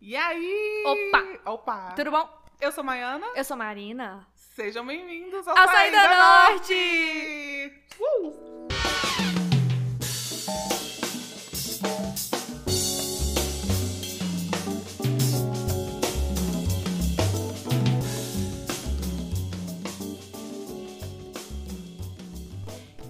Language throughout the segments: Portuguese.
E aí? Opa! Opa! Tudo bom? Eu sou Maiana. Eu sou Marina. Sejam bem-vindos ao A Saída, Saída Norte! Uh!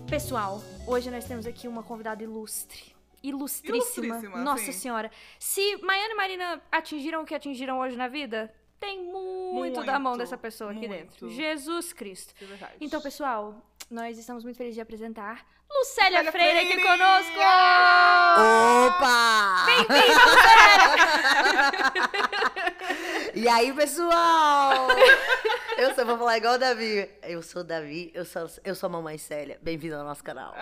Pessoal, hoje nós temos aqui uma convidada ilustre. Ilustríssima. Ilustríssima, Nossa sim. senhora. Se Maiana e Marina atingiram o que atingiram hoje na vida, tem muito, da mão Muito, dessa pessoa aqui muito. dentro. Jesus Cristo. É verdade. Então, pessoal, nós estamos muito felizes de apresentar Lucélia Lucélia Freire aqui Freire! conosco! Opa! Bem-vinda, E aí, pessoal? Eu só vou falar igual o Davi. Eu sou o Davi, eu sou, eu sou a Mamãe Célia. Bem-vindo ao nosso canal.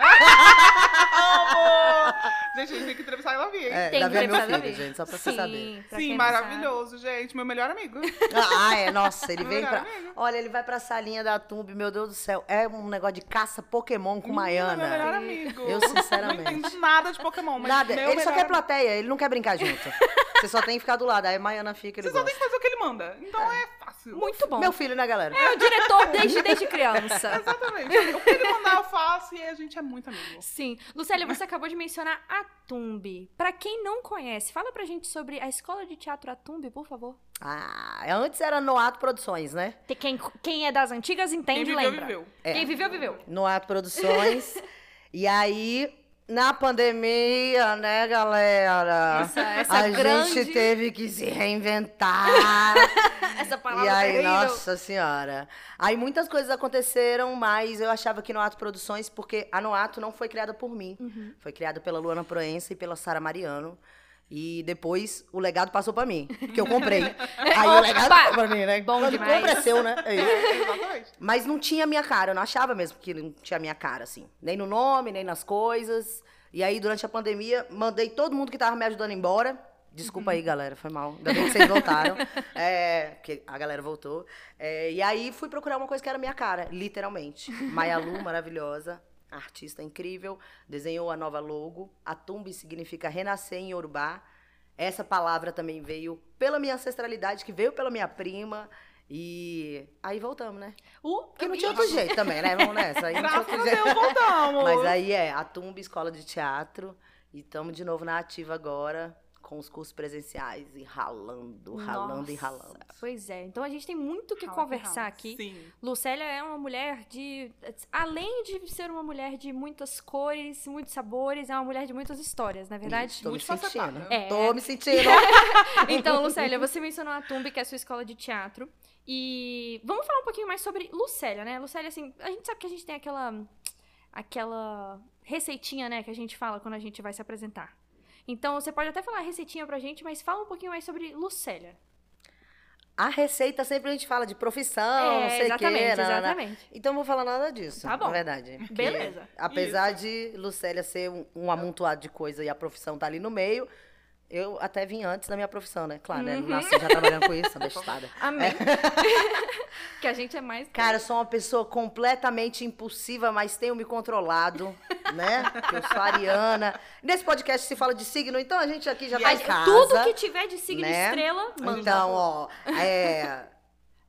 Amor! Gente, a gente tem que entrevistar ela aqui. É, Tem Davi é meu filho, a gente, só pra Sim, você saber. pra Sim, quem não sabe. maravilhoso, gente. Meu melhor amigo. Ah, é, nossa, ele vem pra... Olha, ele vai pra salinha da Tumbi, meu Deus do céu. É um negócio de caça Pokémon com Meu melhor Maiana. amigo. Eu, Não sinceramente. entendo nada de Pokémon, mas Nada, meu ele só melhor quer amigo. plateia, ele não quer brincar junto. Você só tem que ficar do lado, aí a Maiana fica, ele Você só tem gosta. que fazer o que ele manda. Então é, fácil. Muito bom. Meu filho, né, galera? É o diretor desde, desde criança. Exatamente. O que ele mandar eu faço e a gente é muito amigo. Sim. Lucélia, você acabou de mencionar a Tumbi. Pra quem não conhece, fala pra gente sobre a escola de teatro Atumbi, por favor. Ah, antes era Noato Produções, né? Quem, quem é das antigas entende Quem viveu, lembra. viveu. É. Quem viveu, viveu. Noato Produções. e aí, na pandemia, né, galera? Essa- essa a grande- gente teve que se reinventar. Essa palavra e aí, terrível. nossa senhora. Aí muitas coisas aconteceram, mas eu achava que Noato Produções, porque a Noato não foi criada por mim. Uhum. Foi criada pela Luana Proença e pela Sara Mariano. E depois o legado passou pra mim, que eu comprei. Aí o legado passou pra mim, né? Bom Quando demais. compra é seu, né? É isso. Mas não tinha minha cara, eu não achava mesmo que não tinha minha cara, assim. Nem no nome, nem nas coisas. E aí, durante a pandemia, mandei todo mundo que tava me ajudando embora. Desculpa aí, galera, foi mal. Ainda bem que vocês voltaram. É, porque a galera voltou. É, e aí, fui procurar uma coisa que era minha cara, literalmente. Maya Lu, maravilhosa, artista incrível, desenhou a nova logo. A Tumbi significa renascer em Yorubá. Essa palavra também veio pela minha ancestralidade, que veio pela minha prima. E aí voltamos, né? Uh, Porque não tinha outro jeito também, né? Vamos nessa. Aí não tinha outro jeito. Deus, voltamos. Mas aí é, a Tumba Escola de Teatro. E estamos de novo na ativa agora, com os cursos presenciais e ralando, ralando e Nossa, ralando. Pois é. Então a gente tem muito o que Rala conversar rala. aqui. Sim. Lucélia é uma mulher de. Além de ser uma mulher de muitas cores, muitos sabores, é uma mulher de muitas histórias, não é verdade? Tô me Muito sentindo. É. Tô me sentindo. Então, Lucélia, você mencionou a Tumbi, que é a sua escola de teatro. E vamos falar um pouquinho mais sobre Lucélia, né? Lucélia, assim, a gente sabe que a gente tem aquela. aquela receitinha, né, que a gente fala quando a gente vai se apresentar. Então, você pode até falar a receitinha pra gente, mas fala um pouquinho mais sobre Lucélia. A receita sempre a gente fala de profissão, é, não sei o exatamente, quê. né, exatamente. Então não vou falar nada disso, Tá bom. na verdade. Beleza. Apesar de Lucélia ser um, um amontoado de coisa e a profissão tá ali no meio, eu até vim antes da minha profissão, né? Claro, né? Uhum. nasci já trabalhando com isso, bestada. Amém. que a gente é mais. Cara, eu sou uma pessoa completamente impulsiva, mas tenho me controlado, né? Eu sou ariana. Nesse podcast se fala de signo, então a gente aqui já tá Mas em casa. tudo que tiver de signo né? estrela, manda. Então, ó, é.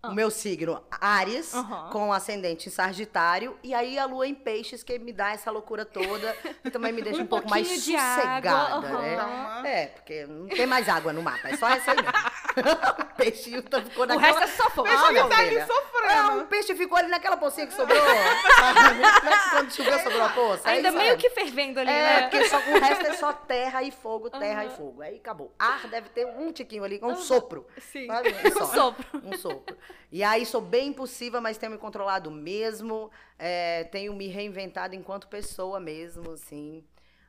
O meu signo, Ares, Aham. com ascendente em Sagitário, e aí a lua em Peixes, que me dá essa loucura toda e também me deixa um, Um pouco mais água, sossegada, aham. né? Uma- É, porque não tem mais água no mapa, é só essa aí mesmo. o peixinho tá- ficou O naquela... resto é só fogo. Ah, Ele meu tá ali sofrendo. É, o peixe ficou ali naquela pocinha que sobrou. Quando choveu, sobrou a poça. Ainda é isso, meio é. que fervendo ali, É, né? porque só, o resto é só terra e fogo, terra Aham. e fogo. Aí acabou. Ar deve ter um tiquinho ali, um sopro. Sim. Sabe? Um sopro. Um sopro. E aí sou bem impulsiva, mas tenho me controlado mesmo. É, tenho me reinventado enquanto pessoa mesmo, assim.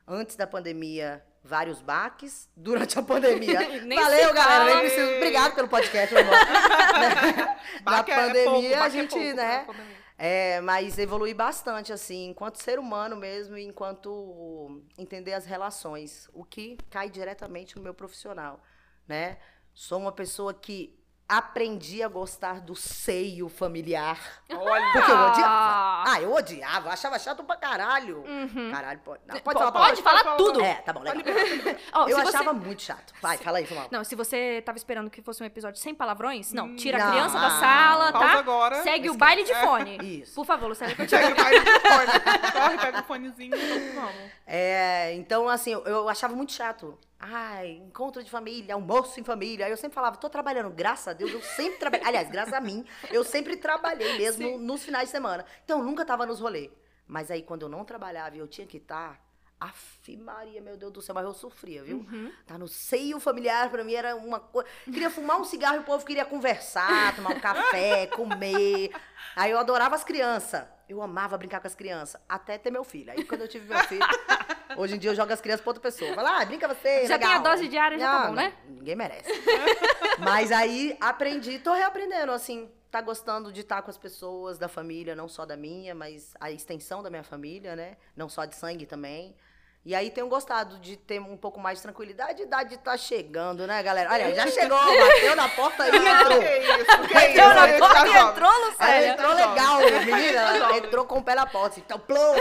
Antes da pandemia, vários baques. Durante a pandemia. Valeu, galera. Nem preciso. Obrigado pelo podcast, meu irmão. Na Baque é pouco, pandemia, a é gente, pouco, né? pandemia. É, mas evolui bastante, assim, enquanto ser humano mesmo, enquanto entender as relações, o que cai diretamente no meu profissional, né? Sou uma pessoa que aprendi a gostar do seio familiar. Olha. Porque eu odiava. Ah. Ah, eu odiava, eu achava chato pra caralho. Uhum. Caralho, pode. Não, Pode, pode falar pode palavrão? falar tudo. É, tá bom, legal. Ó, Eu se você- achava muito chato. Vai, fala aí, Samuel. Não, se você tava esperando que fosse um episódio sem palavrões, não. Tira Não. a criança da sala, Pausa tá? agora. Segue o baile de fone. Isso. Por favor, Lucélia, continua. Chega, vai de fone. Corre, pega o fonezinho e vamos. É, então, assim, eu, eu achava muito chato. Ai, encontro de família, almoço em família. Aí eu sempre falava, tô trabalhando, graças a Deus, eu sempre trabalhei. Aliás, graças a mim, eu sempre trabalhei mesmo nos finais de semana. Então, eu nunca tava nos rolês. Mas aí, quando eu não trabalhava e eu tinha que estar, Aff, Maria, meu Deus do céu, mas eu sofria, viu? Uhum. Tá no seio familiar, pra mim era uma coisa. Queria fumar um cigarro e o povo queria conversar, tomar um café, comer. Aí eu adorava as crianças. Eu amava brincar com as crianças, até ter meu filho. Aí quando eu tive meu filho, hoje em dia eu jogo as crianças pra outra pessoa. Vai lá, brinca você, Já tem a legal. dose diária, já tá Ah, bom, não, né? Ninguém merece. Mas aí aprendi, tô reaprendendo, assim, tá gostando de estar com as pessoas da família, não só da minha, mas a extensão da minha família, né? Não só de sangue também. E aí tenho gostado de ter um pouco mais de tranquilidade. A idade tá chegando, né, galera? Olha, já chegou, bateu na porta e entrou. Que isso, que Entrou isso. na porta tá e entrou, Lucélia? entrou legal, menina. Entrou com o pé na porta, assim, então, plum,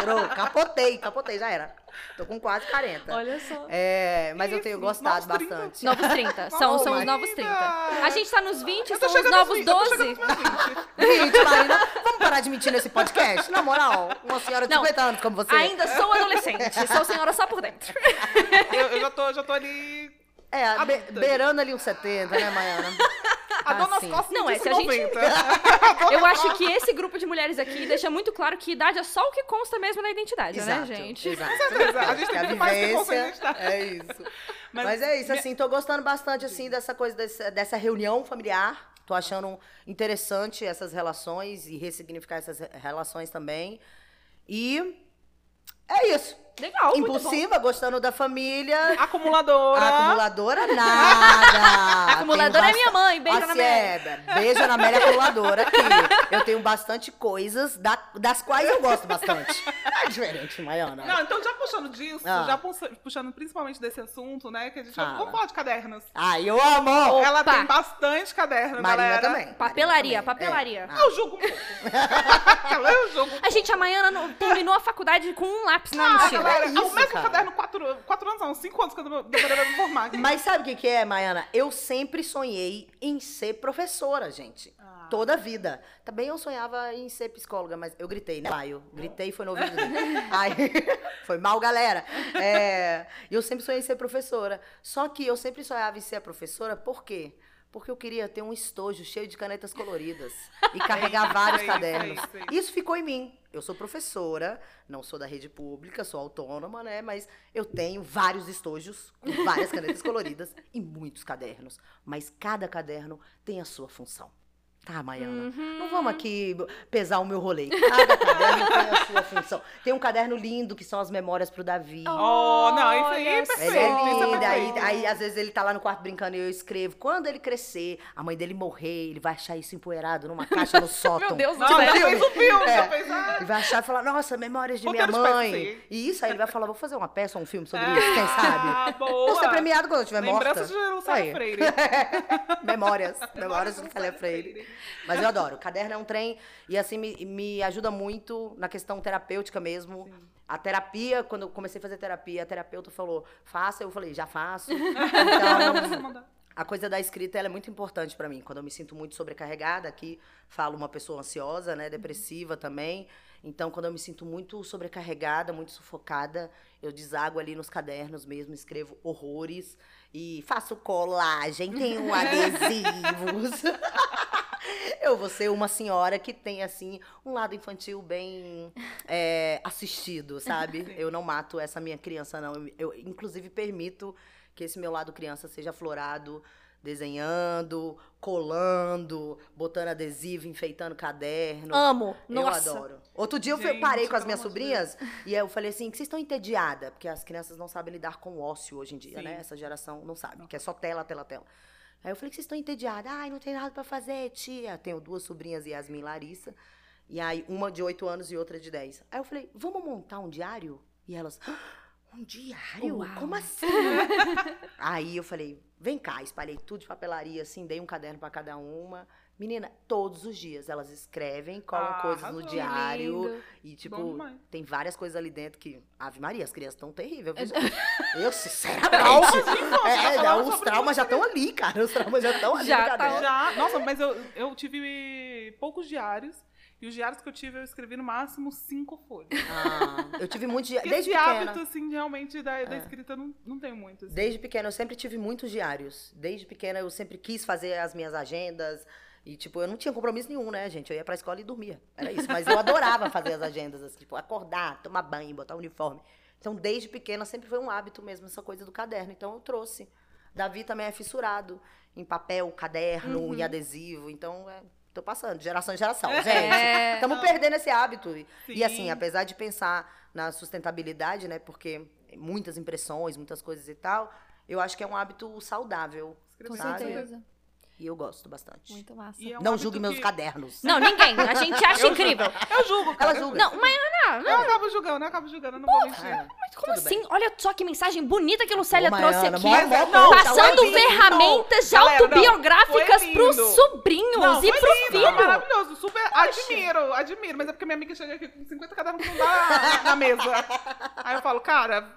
entrou, capotei, capotei, já era. Tô com quase 40. Olha só. É, mas eu tenho gostado novos 30. bastante. Novos 30. São, são os novos 30. A gente tá nos 20, Eu tô são os novos nos 20, eu tô 12. chegando nos meus 20. Gente, Marina, vamos parar de mentir nesse podcast? Na moral, uma senhora de Não, 50 anos como você. Ainda sou adolescente, sou senhora só por dentro. Eu, eu já, tô, já tô ali. É, be- beirando ali uns 70, né, Maiana? A dor nas Assim. costas Não, é, se a gente- 90. Eu acho que esse grupo de mulheres aqui deixa muito claro que idade é só o que consta mesmo na identidade, né, gente? Exato. certeza, a gente tem Que mais que. É isso. Mas Mas, é isso, assim, tô gostando bastante, assim, dessa coisa, desse- dessa reunião familiar. Tô achando interessante essas relações e ressignificar essas re- relações também. E é isso. Legal, muito bom. Impulsiva, gostando da família. Acumuladora. Acumuladora nada. Acumuladora Tenho é minha mãe, beijo, Ana Amélia. é, beijo na Amélia acumuladora aqui. Eu tenho bastante coisas da- das quais eu gosto bastante. É diferente, Maiana. Não, então já puxando disso, Ah. já puxa- puxando principalmente desse assunto, né? Que a gente. Vamos falar de cadernos. Ai, eu amo! Ela Opa. tem bastante caderno, Marina galera. também. Papelaria, também. papelaria. É. Ah. Eu julgo um pouco. Ela eu julgo um A gente, a Maiana não- terminou a faculdade com um lápis na Ah, mochila. É é o isso, mesmo cara. caderno quatro, quatro anos, não, cinco anos que eu deveria me formar. Mas sabe o que, que é, Maiana? Eu sempre sonhei em ser professora, gente. Ah. Toda a vida. Também eu sonhava em ser psicóloga, mas eu gritei, né? Eu gritei e foi no ouvido dele. Aí, foi mal, galera. É, E eu sempre sonhei em ser professora. Só que eu sempre sonhava em ser professora, por quê? Porque eu queria ter um estojo cheio de canetas coloridas e carregar isso, vários isso, cadernos. isso, isso. Isso ficou em mim. Eu sou professora, não sou da rede pública, sou autônoma, né? Mas eu tenho vários estojos, com várias canetas coloridas e muitos cadernos. Mas cada caderno tem a sua função. Tá, Maiana? Uhum. Não vamos aqui pesar o meu rolê. Cada caderno tem a sua função. Tem um caderno lindo que são as memórias pro Davi. Oh, não, isso aí é perfeito. Ele é isso lindo, é aí, aí às vezes ele tá lá no quarto brincando e eu escrevo. Quando ele crescer, a mãe dele morrer, ele vai achar isso empoeirado numa caixa no sótão. Meu Deus do Não, céu. já fez um filme, É. já fez ah, Ele vai achar e falar, nossa, memórias de minha Roteiro de mãe. E isso aí ele vai falar, vou fazer uma peça ou um filme sobre isso, quem sabe? Ah, Vou boa. ser premiado quando eu estiver morta. Lembranças de Aí. Freire. Memórias, memórias de Célia Freire. Mas eu adoro. O caderno é um trem e assim me, me ajuda muito na questão terapêutica mesmo. A terapia, quando eu comecei a fazer terapia, a terapeuta falou, faça, eu falei, já faço. Então, a coisa da escrita é muito importante pra mim. Quando eu me sinto muito sobrecarregada, aqui falo uma pessoa ansiosa, né, depressiva também. Então, quando eu me sinto muito sobrecarregada, muito sufocada, eu desago ali nos cadernos mesmo, escrevo horrores e faço colagem, tenho adesivos. Eu vou ser uma senhora que tem, assim, um lado infantil bem é, assistido, sabe? Eu não mato essa minha criança, não. Eu, eu, inclusive, permito que esse meu lado criança seja aflorado, desenhando, colando, botando adesivo, enfeitando caderno. Amo. Eu Nossa. adoro. Outro dia eu Gente, parei com as minhas sobrinhas e eu falei assim, que vocês estão entediadas? Porque as crianças não sabem lidar com o ócio hoje em dia, Sim. né? Essa geração não sabe, que é só tela, tela, tela. Aí eu falei que vocês estão entediadas. Ai, não tem nada pra fazer, tia. Tenho duas sobrinhas, Yasmin e Larissa. E aí, uma de 8 anos e outra de 10. Aí eu falei, vamos montar um diário? E elas, "Ah, Um diário? Uau. Como assim? Aí eu falei, vem cá, espalhei tudo de papelaria, assim, dei um caderno pra cada uma. Menina, todos os dias elas escrevem, colam Ah, coisas no diário. lindo. E, tipo, tem várias coisas ali dentro que. Ave Maria, as crianças estão terríveis. gente? Eu, sinceramente. É, já é, falaram os traumas já estão ali, cara. Os traumas já estão ali Já tá. Já, nossa, mas eu, eu tive poucos diários. E os diários que eu tive, eu escrevi no máximo cinco folhas. Ah, eu tive muitos diários. Desde esse pequena. hábito, assim, realmente, da, da É. escrita, não, não tenho muito. assim. Desde pequena eu sempre tive muitos diários. Desde pequena eu sempre quis fazer as minhas agendas. E, tipo, eu não tinha compromisso nenhum, né, gente? Eu ia pra escola e dormia. Era isso. Mas eu adorava fazer as agendas, assim, tipo, acordar, tomar banho, botar o uniforme. Então, desde pequena sempre foi um hábito mesmo, essa coisa do caderno. Então, eu trouxe. Davi também é fissurado em papel, caderno, Uhum. em adesivo. Então, é, tô passando, de geração em geração, gente. É. Estamos perdendo esse hábito. E- E Sim. assim, apesar de pensar na sustentabilidade, né? Porque muitas impressões, muitas coisas e tal, eu acho que é um hábito saudável. Com sabe? certeza. E eu gosto bastante. Muito massa. É um Não julgue meus que- cadernos. Não, ninguém. A gente acha Eu incrível. julgo. Eu julgo, cara. Ela julga. Não, mas Ana, Eu acabo julgando, eu acabo julgando, eu não vou mentir. É. mas como Tudo assim? Olha só que mensagem bonita que a Lucélia Ô, trouxe Maiana, aqui. mó- mó Não, coach, Passando foi lindo. ferramentas não, autobiográficas pros sobrinhos Não, e pro lindo, filho. maravilhoso, super admiro, admiro. Mas é porque minha amiga chega aqui com 50 cadernos que não dá na mesa. Aí eu falo, cara,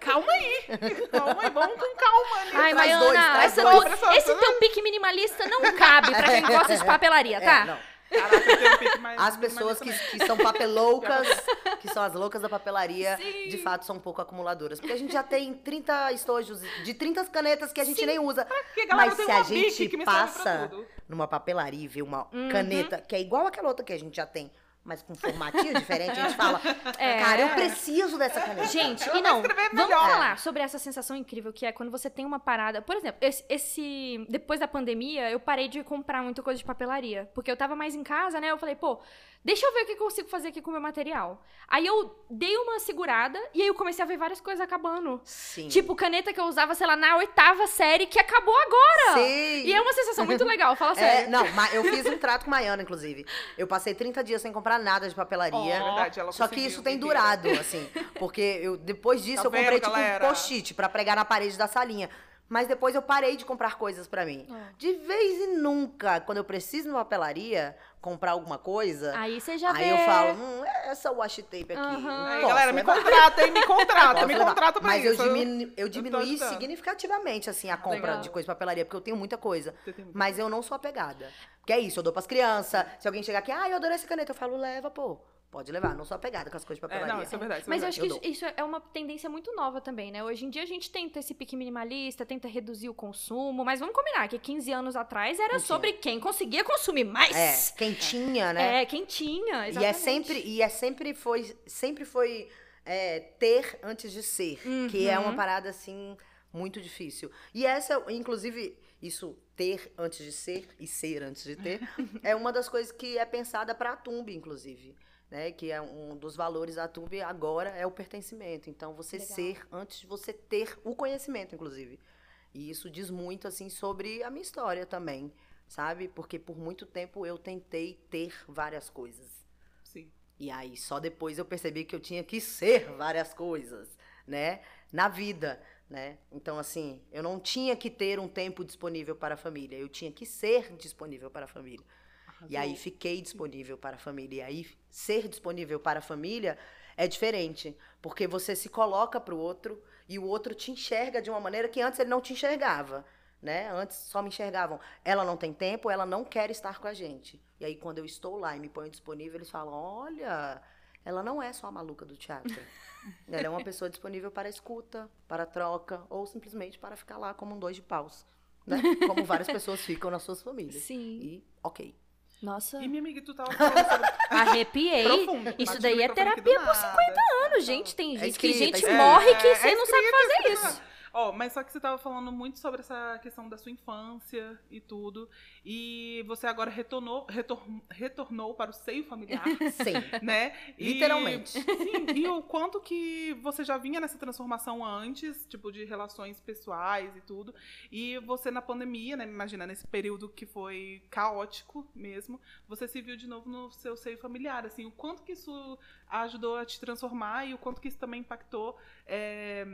calma aí. Calma aí, vamos com calma ali. Ai, Maiana, dois, essa dois. esse teu pique minimalista não cabe pra quem gosta de papelaria, É, tá? não. Caraca, um mais As pessoas que, que são papeloucas, que são as loucas da papelaria, Sim. de fato são um pouco acumuladoras. Porque a gente já tem 30 estojos de 30 canetas que a gente nem usa. Porque, galera, Mas se a gente que passa numa papelaria e vê uma Uhum. caneta que é igual àquela outra que a gente já tem, mas com formatinho diferente, a gente fala, É. cara, eu preciso dessa caneta. Gente, Ela e não, vamos falar sobre essa sensação incrível que é quando você tem uma parada. Por exemplo, esse, esse- depois da pandemia, eu parei de comprar muita coisa de papelaria, porque eu tava mais em casa, né? Eu falei, pô, deixa eu ver o que eu consigo fazer aqui com o meu material. Aí eu dei uma segurada e aí eu comecei a ver várias coisas acabando. Sim. Tipo, caneta que eu usava, sei lá, na oitava série que acabou agora. Sim. E é uma sensação muito legal, fala É, sério. não, mas eu fiz um trato com Maiana, inclusive. Eu passei 30 dias sem comprar nada de papelaria. É verdade, ela Só que isso tem durado, assim. Porque eu, depois disso Tá eu comprei, vendo, tipo, galera? um post-it pra pregar na parede da salinha. Mas depois eu parei de comprar coisas pra mim. Ah. De vez em nunca, quando eu preciso numa papelaria comprar alguma coisa, Aí você já vê. aí eu falo, hum, essa washi tape aqui. Aham. Aí, posso galera, me contrata, hein? Me contrata, me levar. contrata pra Mas isso. eu, diminu eu diminuí ajudando. significativamente, assim, a compra Legal. de coisa de papelaria, porque eu tenho muita coisa. Tem. Mas eu não sou apegada. Porque é isso, eu dou pras crianças. Se alguém chegar aqui, ah, eu adorei essa caneta, eu falo, leva, pô. Pode levar, não sou apegada com as coisas de É, papelaria. não, isso é verdade. isso é Mas eu acho verdade. que Eu isso, é uma tendência muito nova também, né? Hoje em dia a gente tenta esse pique minimalista, tenta reduzir o consumo, mas vamos combinar que 15 anos atrás era Não tinha. sobre quem conseguia consumir mais. É, quem tinha, né? É, quem tinha, e é exatamente. sempre, e é sempre foi, sempre foi é, ter antes de ser, que é uma Uhum. parada assim muito difícil. E essa, inclusive, isso ter antes de ser e ser antes de ter, é uma das coisas que é pensada para a Tumba, inclusive. Né, que é um dos valores da Tumba agora é o pertencimento. Então, você Legal. ser antes de você ter o conhecimento, inclusive. E isso diz muito, assim, sobre a minha história também, sabe? Porque por muito tempo eu tentei ter várias coisas. Sim. E aí, só depois eu percebi que eu tinha que ser várias coisas, né? Na vida, né? Então, assim, eu não tinha que ter um tempo disponível para a família, eu tinha que ser disponível para a família. E aí, fiquei disponível para a família. E aí, ser disponível para a família é diferente, porque você se coloca para o outro e o outro te enxerga de uma maneira que antes ele não te enxergava. Né? Antes só me enxergavam. Ela não tem tempo, ela não quer estar com a gente. E aí, quando eu estou lá e me ponho disponível, eles falam: olha, ela não é só a maluca do teatro. ela é uma pessoa disponível para escuta, para troca, ou simplesmente para ficar lá como um dois de paus. Né? Como várias pessoas ficam nas suas famílias. Sim. E ok. Nossa, E minha amiga, tu tava falando sobre... arrepiei. Profundo. Isso daí é terapia por nada. 50 anos, gente. Tem gente que escrita, gente é morre que É, você é não sabe fazer isso. Ó, mas só que você tava falando muito sobre essa questão da sua infância e tudo. E você agora retornou, retor, retornou para o seio familiar, Sim. né? E- Literalmente. sim, e o quanto que você já vinha nessa transformação antes, tipo, de relações pessoais e tudo. E você na pandemia, né? Imagina, nesse período que foi caótico mesmo, você se viu de novo no seu seio familiar, assim, o quanto que isso ajudou a te transformar e o quanto que isso também impactou é,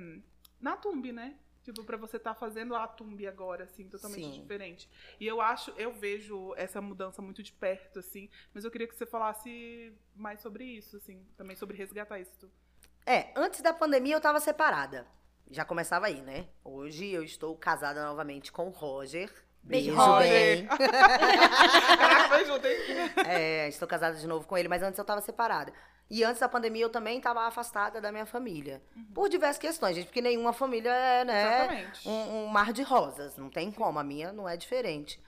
na Tumbi, né? Tipo, pra você estar fazendo a Tumbi agora, assim, totalmente Sim. diferente. E eu acho, eu vejo essa mudança muito de perto, assim, mas eu queria que você falasse mais sobre isso, assim, também sobre resgatar isso. É, antes da pandemia eu tava separada. Já começava aí, né? Hoje eu estou casada novamente com o Roger. Beijo, bem. Caraca, foi junto, hein? É, estou casada de novo com ele, mas antes eu tava separada. E antes da pandemia eu também tava afastada da minha família. Por diversas questões, gente, porque nenhuma família é, né? Um, um mar de rosas. Não tem como. A minha não é diferente.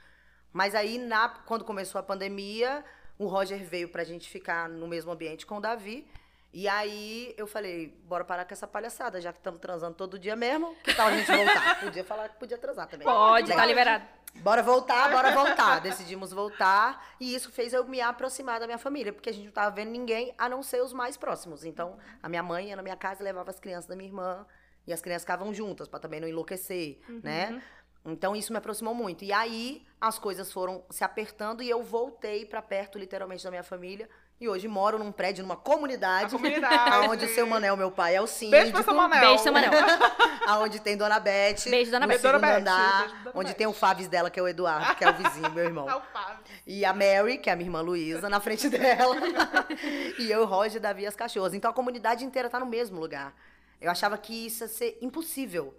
Mas aí, na, quando começou a pandemia, o Roger veio pra gente ficar no mesmo ambiente com o Davi. E aí eu falei, bora parar com essa palhaçada, já que estamos transando todo dia mesmo, que tal a gente voltar? podia falar que podia transar também. Pode, Legal. tá liberado. Bora voltar, bora voltar. Decidimos voltar. E isso fez eu me aproximar da minha família, porque a gente não tava vendo ninguém a não ser os mais próximos. Então, a minha mãe ia na minha casa e levava as crianças da minha irmã. E as crianças ficavam juntas, pra também não enlouquecer, né? Então, isso me aproximou muito. E aí, as coisas foram se apertando e eu voltei pra perto, literalmente, da minha família. E hoje moro num prédio, numa A comunidade. comunidade. Onde o seu Manel, meu pai, é o síndico. Beijo pra seu Manel. Beijo, seu Manel. Aonde tem Dona Beth. Beijo, Dona Beth. Dona Beth, andar, beijo, Dona onde Beth. tem o Fábio dela, que é o Eduardo, que é o vizinho, meu irmão. É o Fábio. E a Mary, que é a minha irmã Luísa, na frente dela. e eu, Roger, Davi e as cachorras. Então a comunidade inteira tá no mesmo lugar. Eu achava que isso ia ser impossível.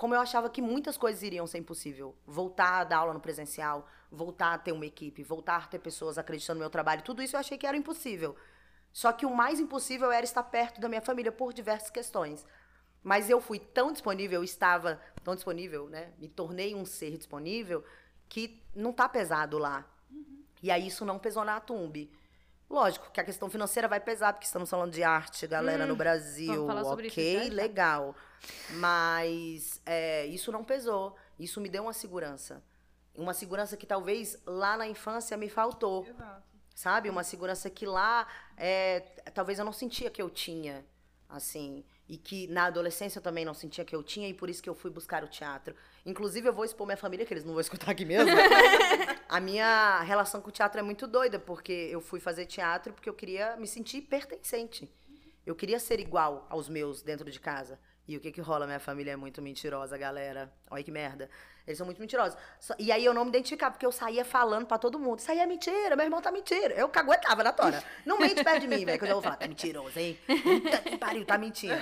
Como eu achava que muitas coisas iriam ser impossível. Voltar a dar aula no presencial, voltar a ter uma equipe, voltar a ter pessoas acreditando no meu trabalho, tudo isso eu achei que era impossível. Só que o mais impossível era estar perto da minha família por diversas questões. Mas eu fui tão disponível, eu estava tão disponível, né? Me tornei um ser disponível que não tá pesado lá. E aí isso não pesou na Tumbi. Lógico que a questão financeira vai pesar, porque estamos falando de arte, galera, no Brasil. isso ok, já. legal. Mas é, isso não pesou. Isso me deu uma segurança. Uma segurança que talvez lá na infância me faltou Exato. sabe? Uma segurança que lá, é, talvez eu não sentia que eu tinha, assim, e que na adolescência eu também não sentia que eu tinha, e por isso que eu fui buscar o teatro. Inclusive, eu vou expor minha família, que eles não vão escutar aqui mesmo. a minha relação com o teatro é muito doida, porque eu fui fazer teatro porque eu queria me sentir pertencente. Eu queria ser igual aos meus dentro de casa. E o que que rola? Minha família é muito mentirosa, galera. Olha que merda. Eles são muito mentirosos. E aí eu não me identificava, porque eu saía falando pra todo mundo. Isso aí é mentira, meu irmão tá mentira. Eu caguetava na tora. Não mente perto de mim, velho, que eu já vou falar, tá mentiroso, hein? Puta que pariu, tá mentindo.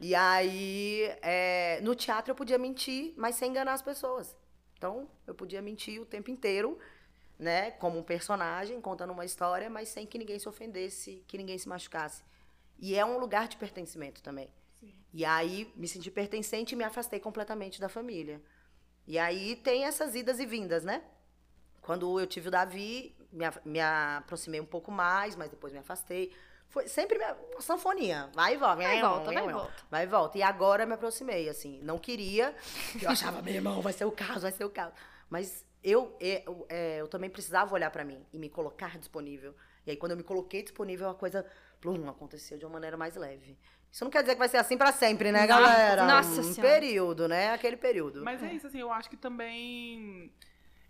E aí, é, no teatro eu podia mentir, mas sem enganar as pessoas. Então, eu podia mentir o tempo inteiro, né? Como um personagem, contando uma história, mas sem que ninguém se ofendesse, que ninguém se machucasse. E é um lugar de pertencimento também. Sim. E aí me senti pertencente e me afastei completamente da família. E aí tem essas idas e vindas, né? Quando eu tive o Davi, me, me aproximei um pouco mais, mas depois me afastei. Foi sempre minha, uma sanfonia. Vai e volta. Vai e volta, vai e volta. Vai e volta. E agora me aproximei, assim. Não queria. Eu achava, meu irmão, vai ser o caso, vai ser o caso. Mas eu, eu, é, eu também precisava olhar pra mim e me colocar disponível. E aí, quando eu me coloquei disponível, a coisa plum, aconteceu de uma maneira mais leve. Isso não quer dizer que vai ser assim pra sempre, né, galera? Nossa um Senhora. período, né? Aquele período. Mas é isso, assim, eu acho que também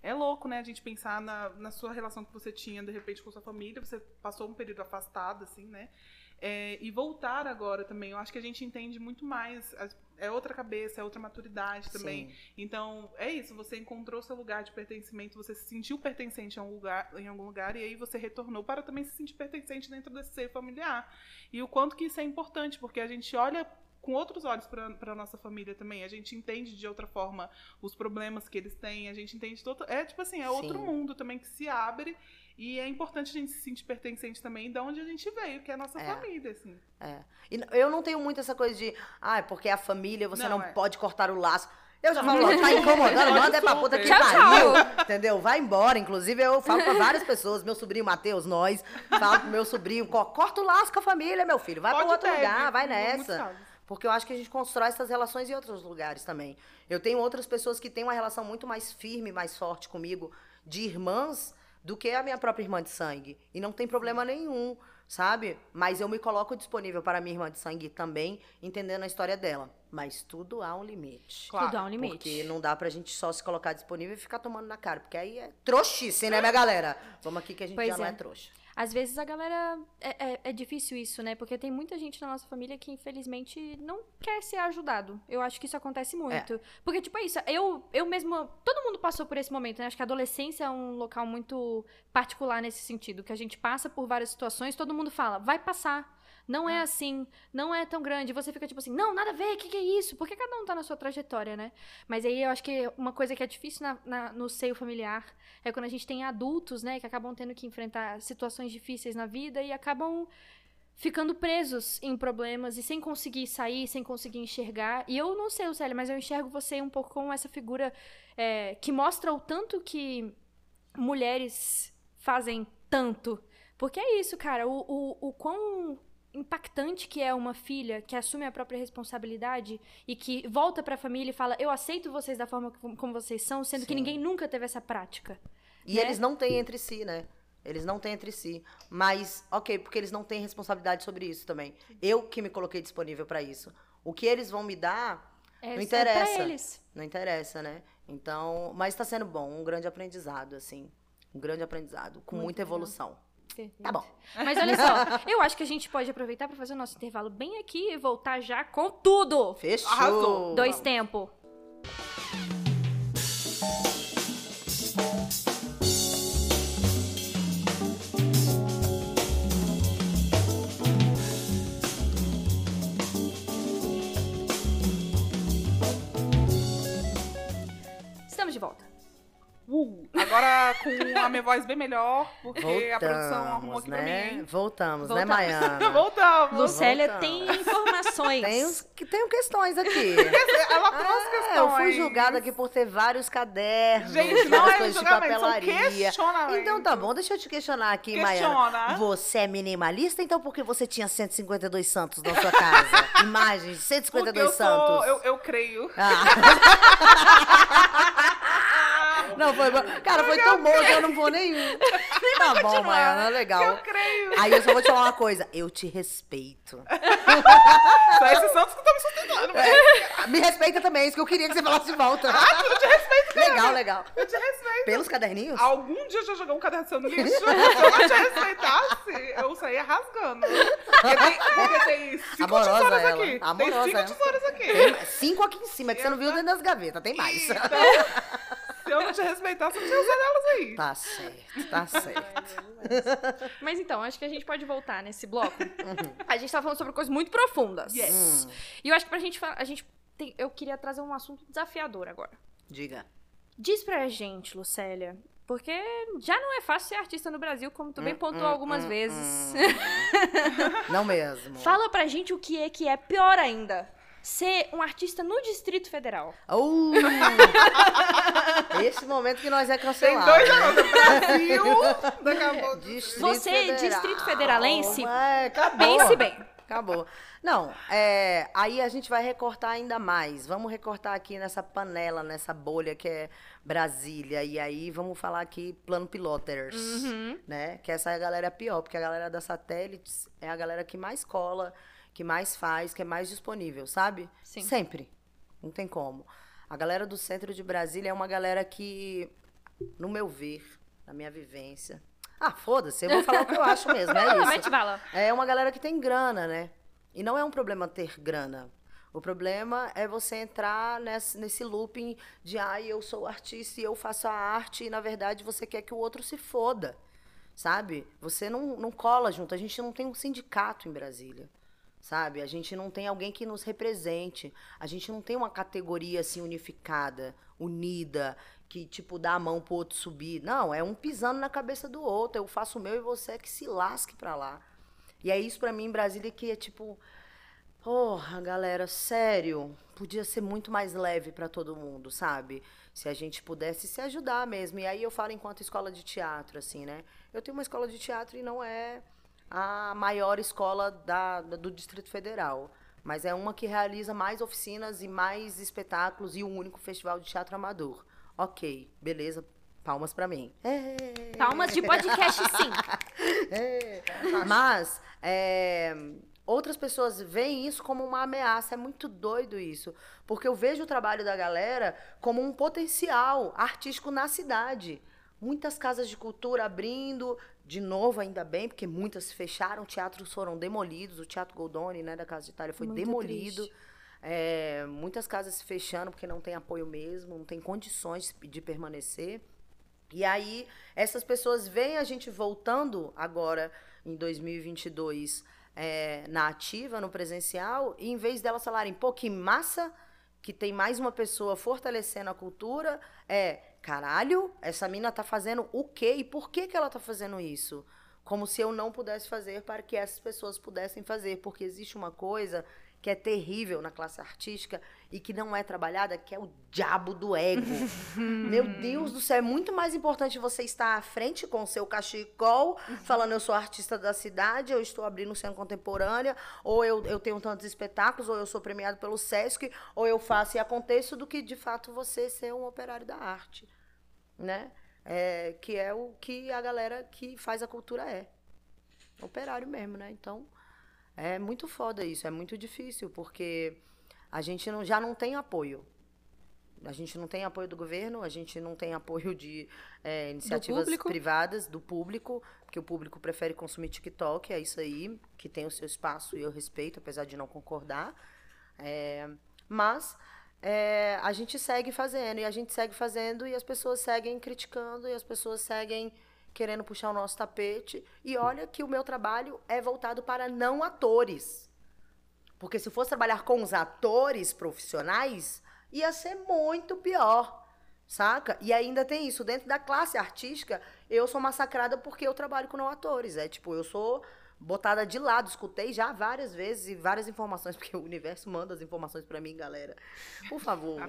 é louco, né, a gente pensar na, na sua relação que você tinha, de repente, com sua família, você passou um período afastado, assim, né? É, e voltar agora também, eu acho que a gente entende muito mais, é outra cabeça, é outra maturidade também. Sim. Então, é isso, você encontrou seu lugar de pertencimento, você se sentiu pertencente em algum lugar, em algum lugar e aí você retornou para também se sentir pertencente dentro desse ser familiar. E o quanto que isso é importante, porque a gente olha com outros olhos para a nossa família também. A gente entende de outra forma os problemas que eles têm, a gente entende todo, é tipo assim, é outro Sim. mundo também que se abre e é importante a gente se sentir pertencente também de onde a gente veio, que é a nossa É. família, assim. É. E eu não tenho muito essa coisa de, ah, é porque é a família, você não, Não, é. pode cortar o laço. Eu já falo, tá incomodando, manda é pra puta que pariu. Entendeu? Vai embora. Inclusive, eu falo pra várias pessoas, meu sobrinho Matheus, nós, falo pro meu sobrinho, co- corta o laço com a família, meu filho. Vai pra outro deve, lugar, vai em muitos nessa. Porque eu acho que a gente constrói essas relações em outros lugares também. Eu tenho outras pessoas que têm uma relação muito mais firme, mais forte comigo, de irmãs, do que a minha própria irmã de sangue. E não tem problema nenhum, sabe? Mas eu me coloco disponível para a minha irmã de sangue também, entendendo a história dela. Mas tudo há um limite. Claro, Tudo há um limite. Porque não dá pra gente só se colocar disponível e ficar tomando na cara. Porque aí é trouxice, né, minha galera? Vamos aqui que a gente Pois já não é. é trouxa. Às vezes a galera. É, é, é difícil isso, né? Porque tem muita gente na nossa família que, infelizmente, não quer ser ajudado. Eu acho que isso acontece muito. Porque, tipo, é isso. Eu, eu mesmo. Todo mundo passou por esse momento, né? Acho que a adolescência é um local muito particular nesse sentido. Que a gente passa por várias situações, todo mundo fala, vai passar. Não é assim, não é tão grande. Você fica tipo assim, não, nada a ver, o que, que é isso? Porque cada um tá na sua trajetória, né? Mas aí eu acho que uma coisa que é difícil na- na- no seio familiar é quando a gente tem adultos, né, que acabam tendo que enfrentar situações difíceis na vida e acabam ficando presos em problemas e sem conseguir sair, sem conseguir enxergar. E eu não sei, Lucélia, mas eu enxergo você um pouco como essa figura é, que mostra o tanto que mulheres fazem tanto. Porque é isso, cara, o, o, o quão impactante que é uma filha que assume a própria responsabilidade e que volta pra família e fala: Eu aceito vocês da forma como vocês são, sendo que Sim. ninguém nunca teve essa prática. E né? eles não têm entre si, né? Eles não têm entre si. Mas, ok, porque eles não têm responsabilidade sobre isso também. Eu que me coloquei disponível pra isso. O que eles vão me dar, É, Não é interessa. eles. não interessa, né? Então, mas tá sendo bom, um grande aprendizado, assim. Um grande aprendizado, com Muito muita legal. evolução. Perfeito. Tá bom. Mas olha só, eu acho que a gente pode aproveitar pra fazer o nosso intervalo bem aqui e voltar já com tudo. Fechou. Arrasou. Dois Vamos. Uh, agora com a minha voz bem melhor, porque Voltamos, a produção arrumou aqui pra né? mim. Voltamos, né, Voltamos. Maiana? Voltamos. Lucélia voltando. tem informações. Tem, uns, que, tem questões aqui. Ela trouxe questões. É, eu fui julgada aqui por ter vários cadernos, Gente, não é coisas de papelaria. Então tá bom, deixa eu te questionar aqui, Questiona. Maiana. Você é minimalista, então por que você tinha 152 santos na sua casa? Imagens de Porque 152 eu santos. sou, eu, eu creio. Ah. Não, foi bom. Cara, foi tão bom que eu não vou nem. Tá bom, Maiana, legal. Eu creio. Aí eu só vou te falar uma coisa. Eu te respeito. São esses santos que estão me sustentando. É, me respeita também, isso que eu queria que você falasse de volta. Ah, eu te respeito, cara. Legal, legal. Eu te respeito. Pelos caderninhos? Algum dia eu já joguei um caderno seu no lixo? Se eu não te respeitasse, eu saía rasgando. Porque tem, porque tem cinco Amorosa tesouras ela. aqui. Amorosa tem ela. cinco tesouras aqui. Tem cinco aqui em cima, que você não viu dentro das gavetas, tem mais. Então, se eu não te respeitasse, eu não tinha usado elas aí. Tá certo, tá certo. Mas então, acho que a gente pode voltar nesse bloco. A gente tava falando sobre coisas muito profundas. Yes. Hum, E eu acho que pra gente falar, a gente tem- eu queria trazer um assunto desafiador agora. diga. Diz pra gente, Lucélia, porque já não é fácil ser artista no Brasil, como tu bem Hum, pontuou hum, algumas hum, vezes. Não mesmo. Fala pra gente o que é que é pior ainda. Ser um artista no Distrito Federal. Uh, esse momento que nós é Tem cancelado. dois né? anos. Brasil, daqui a pouco. Distrito Você, Federal. Distrito Federalense, É, acabou. Pense bem. Acabou. Não, é, aí a gente vai recortar ainda mais. Vamos recortar aqui nessa panela, nessa bolha que é Brasília. E aí vamos falar aqui plano piloters, Uhum. né? Que essa é a galera pior, porque a galera das satélites é a galera que mais cola, que mais faz, que é mais disponível, sabe? Sim. Sempre. Não tem como. A galera do centro de Brasília é uma galera que, no meu ver, na minha vivência. Ah, foda-se, eu vou falar o que eu acho mesmo, é Ah, isso. mete bala. É uma galera que tem grana, né? E não é um problema ter grana. O problema é você entrar nesse, nesse looping de, ai, eu sou artista e eu faço a arte, e na verdade você quer que o outro se foda, sabe? Você não, não cola junto. A gente não tem um sindicato em Brasília, sabe? A gente não tem alguém que nos represente. A gente não tem uma categoria assim unificada, unida, que, tipo, dá a mão pro outro subir. Não, é um pisando na cabeça do outro. Eu faço o meu e você é que se lasque pra lá. E é isso pra mim em Brasília que é tipo, porra, galera, sério, podia ser muito mais leve pra todo mundo, sabe? Se a gente pudesse se ajudar mesmo. E aí eu falo enquanto escola de teatro, assim, né? Eu tenho uma escola de teatro e não é a maior escola da, do Distrito Federal. mas é uma que realiza mais oficinas e mais espetáculos e o único festival de teatro amador. Ok, beleza, palmas pra mim. É. Palmas de podcast, sim. É. Mas é, outras pessoas veem isso como uma ameaça. É muito doido isso. Porque eu vejo o trabalho da galera como um potencial artístico na cidade. Muitas casas de cultura abrindo, de novo, ainda bem, porque muitas fecharam, teatros foram demolidos. O Teatro Goldoni, né, da Casa de Itália, foi Muito demolido. É, muitas casas se fechando porque não tem apoio mesmo, não tem condições de permanecer. E aí, essas pessoas veem a gente voltando agora em 2022 é, na ativa, no presencial, e em vez delas falarem, pô, que massa que tem mais uma pessoa fortalecendo a cultura, é, caralho, essa mina tá fazendo o quê e por que, que ela tá fazendo isso? Como se eu não pudesse fazer para que essas pessoas pudessem fazer, porque existe uma coisa que é terrível na classe artística e que não é trabalhada, que é o diabo do ego. Meu Deus do céu, é muito mais importante você estar à frente com o seu cachecol, falando eu sou artista da cidade, eu estou abrindo cena contemporânea, ou eu, eu tenho tantos espetáculos, ou eu sou premiado pelo Sesc, ou eu faço e aconteço, do que de fato você ser um operário da arte, né? É, que é o que a galera que faz a cultura é. Operário mesmo, né? Então, é muito foda isso, é muito difícil, porque a gente não, já não tem apoio. A gente não tem apoio do governo, a gente não tem apoio de é, iniciativas público. privadas, do público, porque o público prefere consumir TikTok, é isso aí, que tem o seu espaço e eu respeito, apesar de não concordar. É, mas é, a gente segue fazendo, e a gente segue fazendo, e as pessoas seguem criticando, e as pessoas seguem querendo puxar o nosso tapete. E olha que o meu trabalho é voltado para não atores. Porque se fosse trabalhar com os atores profissionais, ia ser muito pior, saca? E ainda tem isso, dentro da classe artística, eu sou massacrada porque eu trabalho com não atores. É tipo, eu sou botada de lado, escutei já várias vezes e várias informações, porque o universo manda as informações pra mim, galera. Por favor.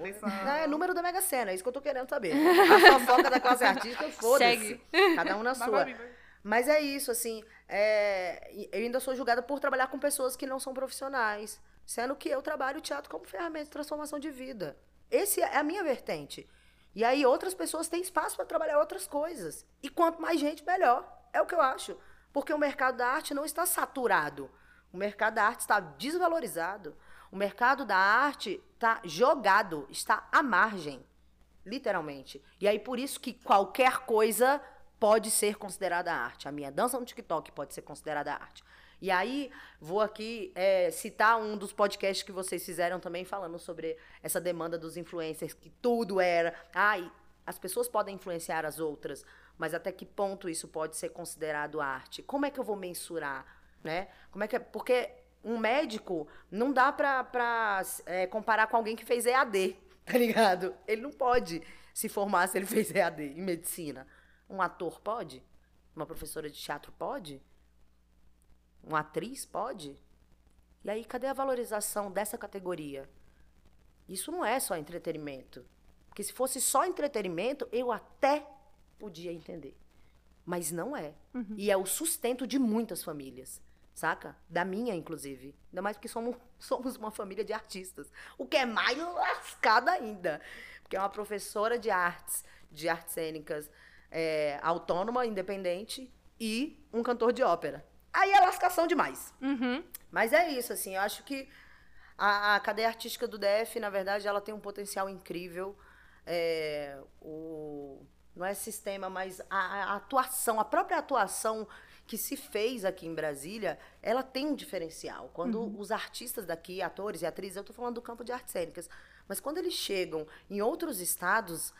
É número da Mega Sena, é isso que eu tô querendo saber. A fofoca da classe artística, foda-se. Segue. Cada um na sua. vai, vai. Mas é isso, assim, é, eu ainda sou julgada por trabalhar com pessoas que não são profissionais, sendo que eu trabalho o teatro como ferramenta de transformação de vida. Esse é a minha vertente. E aí outras pessoas têm espaço para trabalhar outras coisas. E quanto mais gente, melhor. É o que eu acho. Porque o mercado da arte não está saturado. O mercado da arte está desvalorizado. O mercado da arte está jogado, está à margem literalmente. E aí por isso que qualquer coisa pode ser considerada arte. A minha dança no TikTok pode ser considerada arte. E aí vou aqui é, citar um dos podcasts que vocês fizeram também falando sobre essa demanda dos influencers que tudo era, ai, as pessoas podem influenciar as outras, mas até que ponto isso pode ser considerado arte? Como é que eu vou mensurar, né? Como é que é? porque um médico não dá pra é, comparar com alguém que fez EAD, tá ligado? Ele não pode se formar se ele fez EAD em medicina. Um ator pode? Uma professora de teatro pode? Uma atriz pode? E aí, cadê a valorização dessa categoria? Isso não é só entretenimento. Porque se fosse só entretenimento, eu até podia entender. Mas não é. E é o sustento de muitas famílias. Saca? Da minha, inclusive. Ainda mais porque somos, somos uma família de artistas. O que é mais lascado ainda. Porque é uma professora de artes, de artes cênicas, é, autônoma, independente, e um cantor de ópera. Aí é lascação demais. Uhum. Mas é isso, assim, eu acho que a, a cadeia artística do DF, na verdade, ela tem um potencial incrível. É, o, não é sistema, mas a, a atuação, a própria atuação que se fez aqui em Brasília, ela tem um diferencial. Quando os artistas daqui, atores e atrizes, eu estou falando do campo de artes cênicas, mas quando eles chegam em outros estados,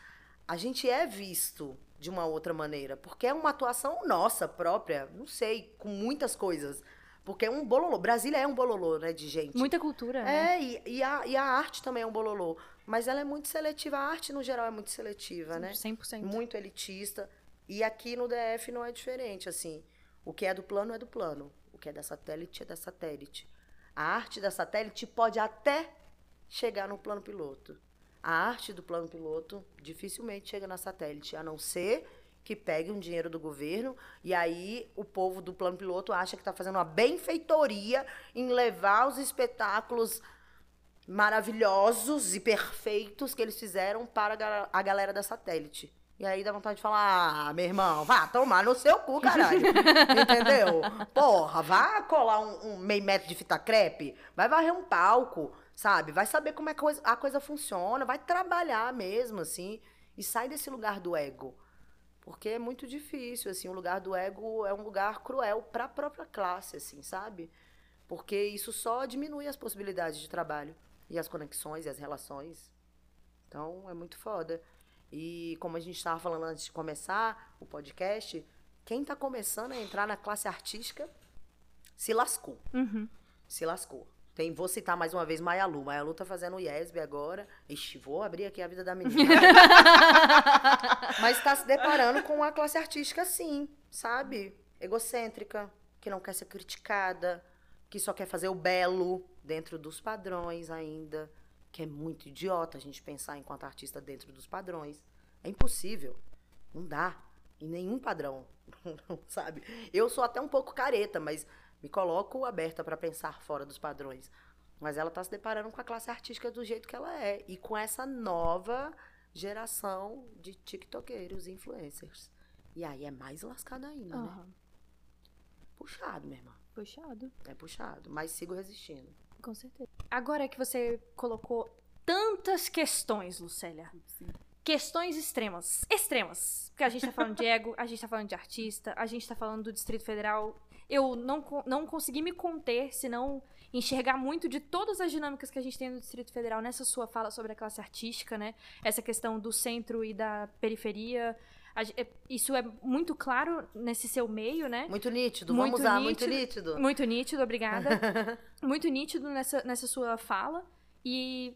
a gente é visto de uma outra maneira, porque é uma atuação nossa própria, não sei, com muitas coisas. Porque é um bololô. Brasília é um bololô, né, de gente. Muita cultura, né? É, e, e, a, e a arte também é um bololô. Mas ela é muito seletiva. A arte, no geral, é muito seletiva, né? 100%. Muito elitista. E aqui no DF não é diferente, assim. O que é do plano é do plano. O que é da satélite é da satélite. A arte da satélite pode até chegar no plano piloto. A arte do plano piloto dificilmente chega na satélite, a não ser que pegue um dinheiro do governo e aí o povo do plano piloto acha que está fazendo uma benfeitoria em levar os espetáculos maravilhosos e perfeitos que eles fizeram para a ga- a galera da satélite. E aí dá vontade de falar, ah, meu irmão, vá tomar no seu cu, caralho. Entendeu? Porra, vá colar um, um meio metro de fita crepe, vai varrer um palco, sabe? Vai saber como é que a coisa, a coisa funciona, vai trabalhar mesmo, assim, e sai desse lugar do ego. Porque é muito difícil, assim, o lugar do ego é um lugar cruel para a própria classe, assim, sabe? Porque isso só diminui as possibilidades de trabalho e as conexões e as relações. Então, é muito foda. E como a gente estava falando antes de começar o podcast, quem está começando a entrar na classe artística se lascou. Uhum. Se lascou. Tem, vou citar mais uma vez Maialu. Maialu tá fazendo o IESB agora. Ixi, vou abrir aqui a vida da menina. Mas está se deparando com a classe artística, sim, sabe? Egocêntrica, que não quer ser criticada, que só quer fazer o belo dentro dos padrões ainda. Que é muito idiota a gente pensar enquanto artista dentro dos padrões. É impossível. Não dá. Em nenhum padrão. sabe? Eu sou até um pouco careta, mas me coloco aberta para pensar fora dos padrões. Mas ela está se deparando com a classe artística do jeito que ela é. E com essa nova geração de tiktokeiros influencers. E aí é mais lascado ainda, né? Aham. Puxado, minha irmã. Puxado, É puxado. Mas sigo resistindo. Com certeza. Agora que você colocou tantas questões, Lucélia. Sim. Questões extremas. Extremas. Porque a gente tá falando de ego, a gente tá falando de artista, a gente tá falando do Distrito Federal. Eu não, não consegui me conter, senão enxergar muito de todas as dinâmicas que a gente tem no Distrito Federal nessa sua fala sobre a classe artística, né? Essa questão do centro e da periferia. Isso é muito claro nesse seu meio, né? Muito nítido. Muito Vamos usar, nítido. muito nítido. Muito nítido, obrigada. Muito nítido nessa, nessa sua fala. E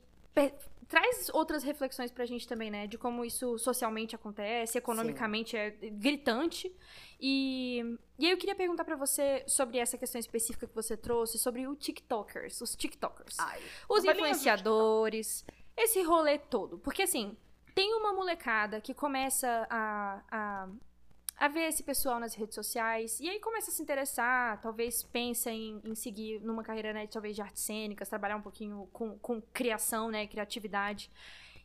traz outras reflexões pra gente também, né? De como isso socialmente acontece, economicamente é gritante. E, e aí eu queria perguntar pra você sobre essa questão específica que você trouxe, sobre o TikTokers, os TikTokers. Ai, Os influenciadores, esse rolê todo. Porque assim, tem uma molecada que começa a, a, a ver esse pessoal nas redes sociais e aí começa a se interessar, talvez pensa em, em seguir numa carreira, né, talvez de artes cênicas, trabalhar um pouquinho com, com criação, né, criatividade.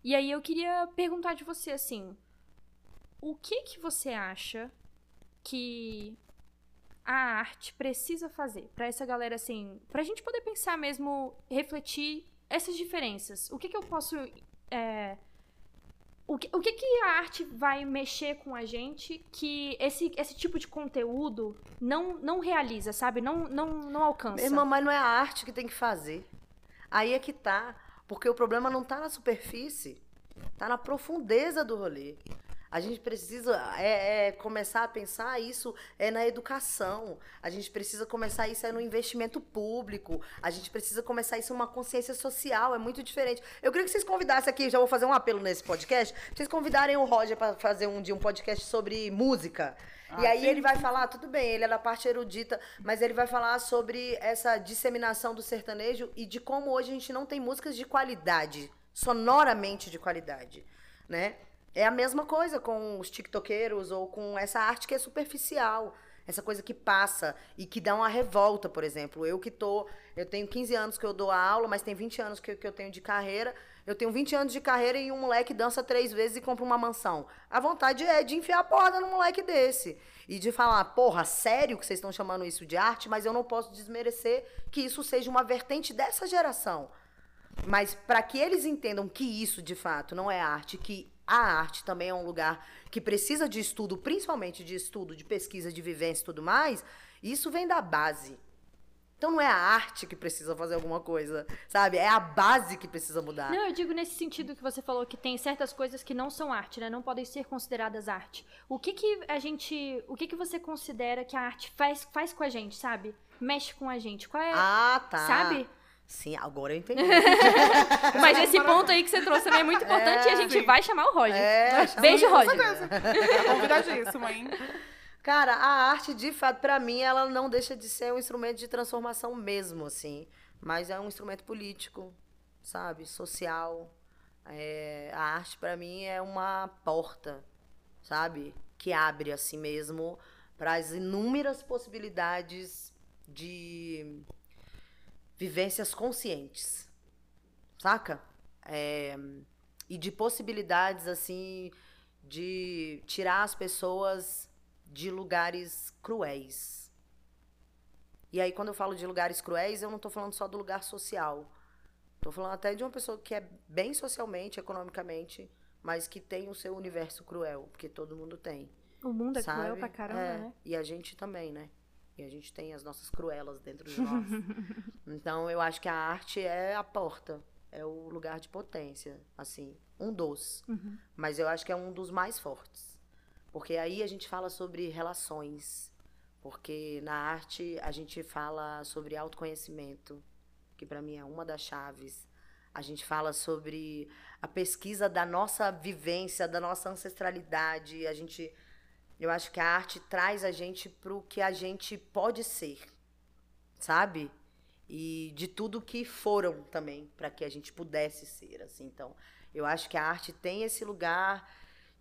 E aí eu queria perguntar de você, assim, o que que você acha que a arte precisa fazer pra essa galera assim, pra gente poder pensar mesmo, refletir essas diferenças. O que que eu posso é, o que, o que que a arte vai mexer com a gente que esse, esse tipo de conteúdo não, não realiza, sabe? Não, não, não alcança. Irmã, mas não é a arte que tem que fazer. Aí é que tá. Porque o problema não tá na superfície. Tá na profundeza do rolê. A gente precisa é, é, começar a pensar isso é na educação. A gente precisa começar isso é no investimento público. A gente precisa começar isso numa consciência social. É muito diferente. Eu queria que vocês convidassem aqui, já vou fazer um apelo nesse podcast, vocês convidarem o Roger para fazer um dia um podcast sobre música. e Ah, aí sim. ele vai falar, tudo bem, ele é da parte erudita, mas ele vai falar sobre essa disseminação do sertanejo e de como hoje a gente não tem músicas de qualidade, sonoramente de qualidade, né? É a mesma coisa com os tiktokeiros ou com essa arte que é superficial, essa coisa que passa e que dá uma revolta, por exemplo. Eu que tô, eu tenho 15 anos que eu dou aula, mas tem 20 anos que, que eu tenho de carreira. Eu tenho 20 anos de carreira e um moleque dança três vezes e compra uma mansão. A vontade é de enfiar a porra num moleque desse. E de falar, porra, sério que vocês estão chamando isso de arte, mas eu não posso desmerecer que isso seja uma vertente dessa geração. Mas para que eles entendam que isso, de fato, não é arte, que a arte também é um lugar que precisa de estudo, principalmente de estudo, de pesquisa, de vivência e tudo mais, isso vem da base. Então não é a arte que precisa fazer alguma coisa, sabe? É a base que precisa mudar. Não, eu digo nesse sentido que você falou que tem certas coisas que não são arte, né? Não podem ser consideradas arte. O que que a gente, o que que você considera que a arte faz, faz com a gente, sabe? Mexe com a gente. Qual é, Ah, tá. sabe? Sim, agora eu entendi. Mas esse ponto aí que você trouxe também é muito importante e a gente sim. vai chamar o Roger. É, Beijo. Roger. Tá convidadíssimo, hein? Cara, a arte, de fato, pra mim, ela não deixa de ser um instrumento de transformação mesmo, assim. Mas é um instrumento político, sabe? Social. É, a arte, pra mim, é uma porta, sabe? que abre assim mesmo para as inúmeras possibilidades de vivências conscientes, saca? É, e de possibilidades assim de tirar as pessoas de lugares cruéis. E aí, quando eu falo de lugares cruéis, eu não estou falando só do lugar social. Estou falando até de uma pessoa que é bem socialmente, economicamente, mas que tem o seu universo cruel, porque todo mundo tem. O mundo é sabe? cruel pra caramba, É, né? E a gente também, né? E a gente tem as nossas cruelas dentro de nós. então, eu acho que a arte é a porta, é o lugar de potência, assim, um dos. Uhum. Mas eu acho que é um dos mais fortes. Porque aí a gente fala sobre relações. Porque na arte a gente fala sobre autoconhecimento, que para mim é uma das chaves. A gente fala sobre a pesquisa da nossa vivência, da nossa ancestralidade. A gente eu acho que a arte traz a gente pro que a gente pode ser. Sabe? E de tudo que foram também, para que a gente pudesse ser, assim. Então, eu acho que a arte tem esse lugar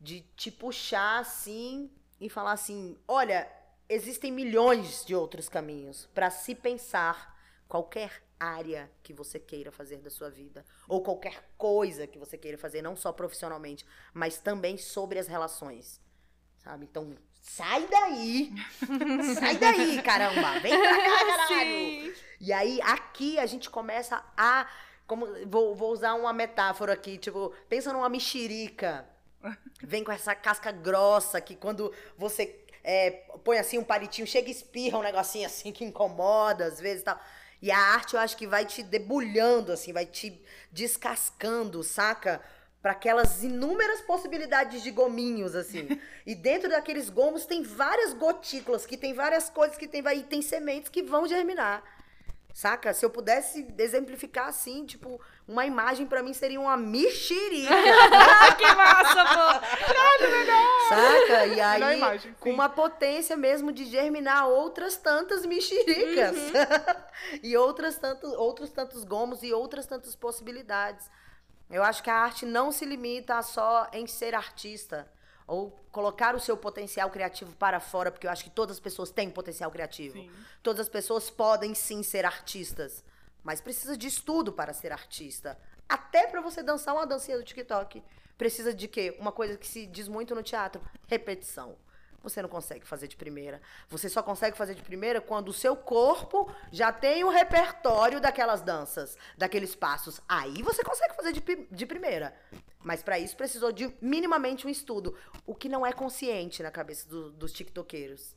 de te puxar assim e falar assim: olha, existem milhões de outros caminhos para se pensar qualquer área que você queira fazer da sua vida ou qualquer coisa que você queira fazer, não só profissionalmente, mas também sobre as relações. Sabe? Então, sai daí. sai daí, caramba. Vem pra cá, caralho. E aí, aqui a gente começa a. Como, vou, vou usar uma metáfora aqui, tipo, pensa numa mexerica. Vem com essa casca grossa que quando você é, põe assim um palitinho, chega e espirra um negocinho assim que incomoda às vezes e tal. E a arte eu acho que vai te debulhando, assim, vai te descascando, saca? Para aquelas inúmeras possibilidades de gominhos, assim. E dentro daqueles gomos tem várias gotículas, que tem várias coisas que tem, e tem sementes que vão germinar. Saca? Se eu pudesse exemplificar assim, tipo, uma imagem pra mim seria uma mexerica. que massa, pô! saca? E Melhor aí, imagem, com uma potência mesmo de germinar outras tantas mexericas. e outras tantos, outros tantos gomos e outras tantas possibilidades. Eu acho que a arte não se limita a só em ser artista. Ou colocar o seu potencial criativo para fora, porque eu acho que todas as pessoas têm potencial criativo. Sim. Todas as pessoas podem sim ser artistas, mas precisa de estudo para ser artista. Até para você dançar uma dancinha do TikTok, precisa de quê? Uma coisa que se diz muito no teatro, repetição. Você não consegue fazer de primeira. Você só consegue fazer de primeira quando o seu corpo já tem o repertório daquelas danças, daqueles passos. Aí você consegue fazer de, de primeira. Mas para isso precisou de minimamente um estudo, o que não é consciente na cabeça do- dos tiktokeiros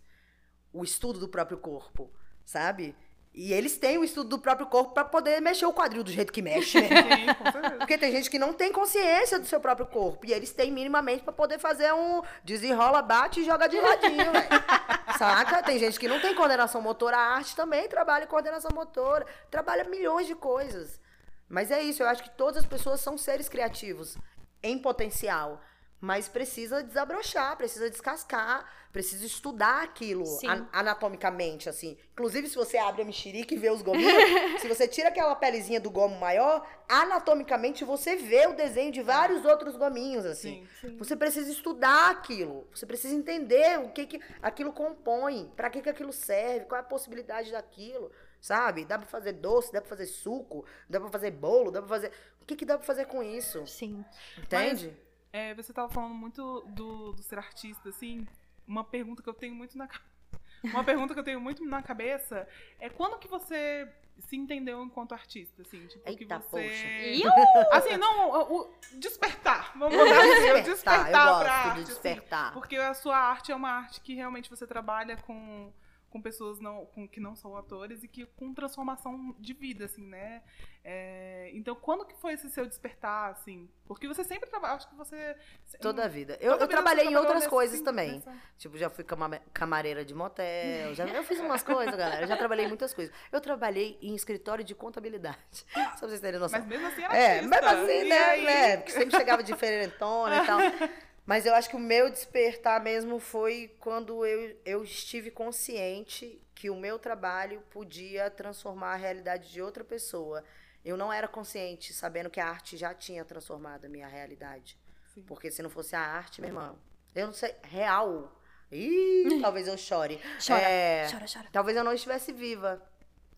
o estudo do próprio corpo, sabe? E eles têm o estudo do próprio corpo pra poder mexer o quadril do jeito que mexe, né? Sim, com certeza. Porque tem gente que não tem consciência do seu próprio corpo. E eles têm minimamente pra poder fazer um desenrola, bate e joga de ladinho. Saca? Tem gente que não tem coordenação motora. A arte também trabalha em coordenação motora. Trabalha milhões de coisas. Mas é isso, eu acho que todas as pessoas são seres criativos em potencial. Mas precisa desabrochar, precisa descascar, precisa estudar aquilo Sim. an- anatomicamente, assim. Inclusive, se você abre a mexerica e vê os gominhos, se você tira aquela pelezinha do gomo maior, anatomicamente você vê o desenho de vários outros gominhos, assim. Sim. Você precisa estudar aquilo. Você precisa entender o que, que aquilo compõe, para que, que aquilo serve, qual é a possibilidade daquilo, sabe? Dá pra fazer doce, dá pra fazer suco, dá pra fazer bolo, dá pra fazer. O que, que dá pra fazer com isso? Sim. Entende? É, você tava falando muito do, do ser artista, assim. Uma pergunta que eu tenho muito na Uma pergunta que eu tenho muito na cabeça é quando que você se entendeu enquanto artista, assim, tipo, que Eita, você... poxa. Assim, não, o, o despertar. Vamos botar assim, o despertar eu pra gosto arte, de assim. despertar. Porque a sua arte é uma arte que realmente você trabalha com, com pessoas não, com, que não são atores e que com transformação de vida, assim, né? É, então, quando que foi esse seu despertar, assim? Porque você sempre trabalha, acho que você... Toda a vida. Eu, eu trabalhei em outras coisas também. nessa- Tipo, já fui cama- camareira de motel, já, eu fiz umas coisas, galera. Eu já trabalhei em muitas coisas. Eu trabalhei em escritório de contabilidade. Só pra vocês terem noção. Mas mesmo assim era É, artista. mas assim, E né, aí? né? Porque sempre chegava de diferentona e tal. Mas eu acho que o meu despertar mesmo foi quando eu, eu estive consciente que o meu trabalho podia transformar a realidade de outra pessoa. Eu não era consciente, sabendo que a arte já tinha transformado a minha realidade. Sim. Porque se não fosse a arte, meu irmão, eu não sei, real, Ih, talvez eu chore. Chora, É, chora, chora. Talvez eu não estivesse viva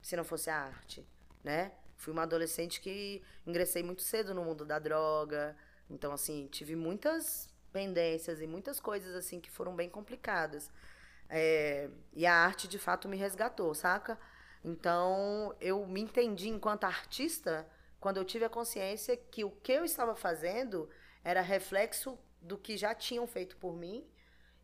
se não fosse a arte, né? Fui uma adolescente que ingressei muito cedo no mundo da droga. Então, assim, tive muitas pendências e muitas coisas, assim, que foram bem complicadas. É, e a arte, de fato, me resgatou, saca? Então, eu me entendi enquanto artista quando eu tive a consciência que o que eu estava fazendo era reflexo do que já tinham feito por mim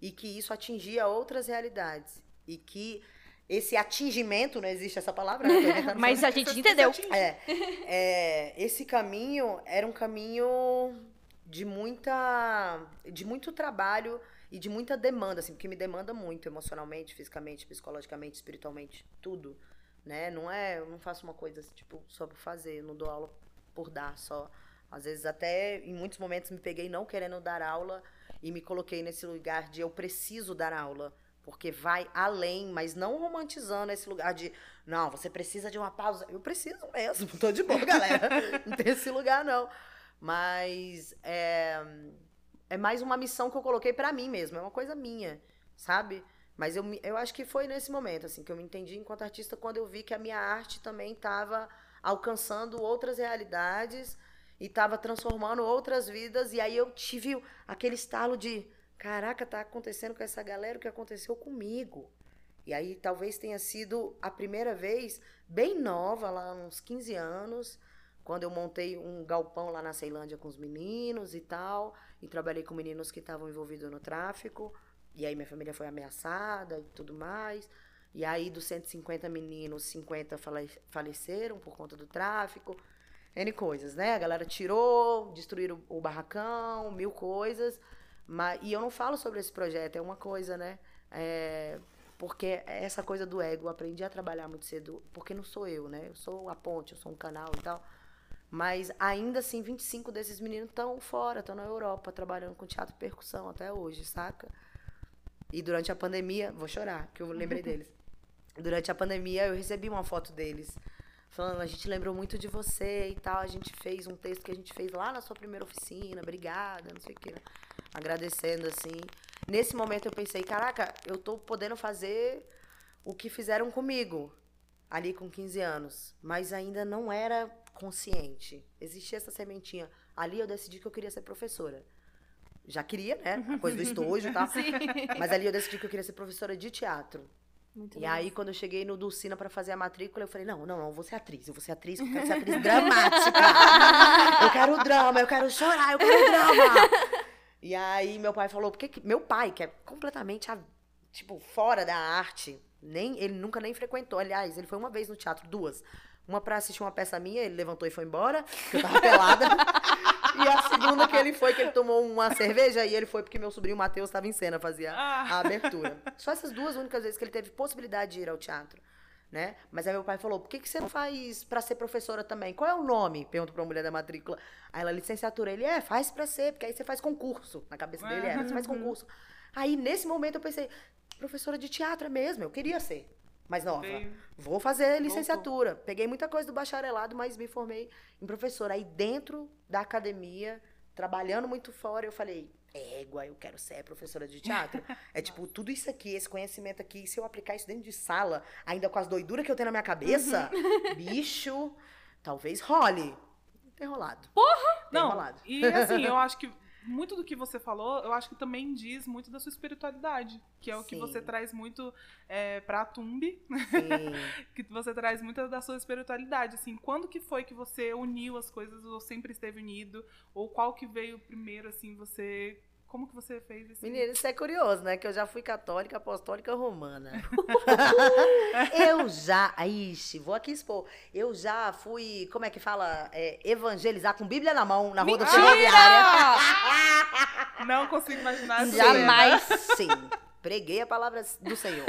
e que isso atingia outras realidades. E que esse atingimento, não existe essa palavra, né? Mas a gente entendeu. é, é, esse caminho era um caminho de muita de muito trabalho e de muita demanda, assim, porque me demanda muito emocionalmente, fisicamente, psicologicamente, espiritualmente, tudo, né? Não é, eu não faço uma coisa assim, tipo só por fazer, eu não dou aula por dar só. Às vezes até em muitos momentos me peguei não querendo dar aula e me coloquei nesse lugar de eu preciso dar aula. Porque vai além, mas não romantizando esse lugar de não, você precisa de uma pausa. Eu preciso mesmo, tô de boa, galera. não tem esse lugar, não. Mas é, é mais uma missão que eu coloquei pra mim mesmo, é uma coisa minha, sabe? Mas eu, eu acho que foi nesse momento, assim, que eu me entendi enquanto artista, quando eu vi que a minha arte também estava alcançando outras realidades e estava transformando outras vidas. E aí eu tive aquele estalo de: caraca, tá acontecendo com essa galera o que aconteceu comigo. E aí talvez tenha sido a primeira vez, bem nova, lá uns 15 anos, quando eu montei um galpão lá na Ceilândia com os meninos e tal, e trabalhei com meninos que estavam envolvidos no tráfico. E aí minha família foi ameaçada e tudo mais. E aí dos 150 meninos, 50 fale- faleceram por conta do tráfico. N coisas, né? A galera tirou, destruíram o barracão, mil coisas. Mas, e eu não falo sobre esse projeto, é uma coisa, né? É, porque essa coisa do ego, eu aprendi a trabalhar muito cedo, porque não sou eu, né? Eu sou a ponte, eu sou um canal e tal. Mas ainda assim, 25 desses meninos estão fora, estão na Europa, trabalhando com teatro e percussão até hoje, saca? E durante a pandemia, vou chorar, que eu lembrei deles. Durante a pandemia, eu recebi uma foto deles, falando: a gente lembrou muito de você e tal. A gente fez um texto que a gente fez lá na sua primeira oficina, obrigada, não sei o quê. né? Agradecendo, assim. Nesse momento eu pensei: caraca, eu tô podendo fazer o que fizeram comigo, ali com 15 anos. Mas ainda não era consciente. Existia essa sementinha. Ali eu decidi que eu queria ser professora. Já queria, né? A coisa do estojo e tal. Mas ali eu decidi que eu queria ser professora de teatro. Muito E legal. aí, quando eu cheguei no Dulcina pra fazer a matrícula, eu falei, não, não, não, eu vou ser atriz, eu vou ser atriz, eu quero ser atriz dramática. Eu quero drama, eu quero chorar, eu quero drama. E aí, meu pai falou, porque que... meu pai, que é completamente, tipo, fora da arte, nem, ele nunca nem frequentou, aliás, ele foi uma vez no teatro, duas. Uma pra assistir uma peça minha, ele levantou e foi embora, porque eu tava pelada. e a segunda que ele foi, que ele tomou uma cerveja, e ele foi porque meu sobrinho Matheus estava em cena, fazia Ah. a abertura. Só essas duas únicas vezes que ele teve possibilidade de ir ao teatro, né? Mas aí meu pai falou, por que, que você não faz pra ser professora também? Qual é o nome? Pergunto pra mulher da matrícula. Aí ela, licenciatura. Ele, é, faz pra ser, porque aí você faz concurso. Na cabeça dele era, você faz concurso. Aí, nesse momento, eu pensei, professora de teatro é mesmo, eu queria ser. Mais nova. Veio. Vou fazer licenciatura. Peguei muita coisa do bacharelado, mas me formei em professora. Aí dentro da academia, trabalhando muito fora, eu falei, égua, eu quero ser professora de teatro. É tipo, tudo isso aqui, esse conhecimento aqui, se eu aplicar isso dentro de sala, ainda com as doiduras que eu tenho na minha cabeça, bicho, talvez role. Tem rolado. Porra! Tem Não, rolado. e assim, eu acho que muito do que você falou, eu acho que também diz muito da sua espiritualidade, que é o que Sim. você traz muito é, pra Tumbi, que você traz muito da sua espiritualidade, assim, quando que foi que você uniu as coisas, ou sempre esteve unido, ou qual que veio primeiro, assim, você, como que você fez esse... Menina, isso é curioso, né? Que eu já fui católica, apostólica, romana. eu já. Ixi, vou aqui expor. Eu já fui, como é que fala? É, evangelizar com Bíblia na mão na rua da ferroviária. Não consigo imaginar essa Jamais. Sim. Preguei a palavra do Senhor.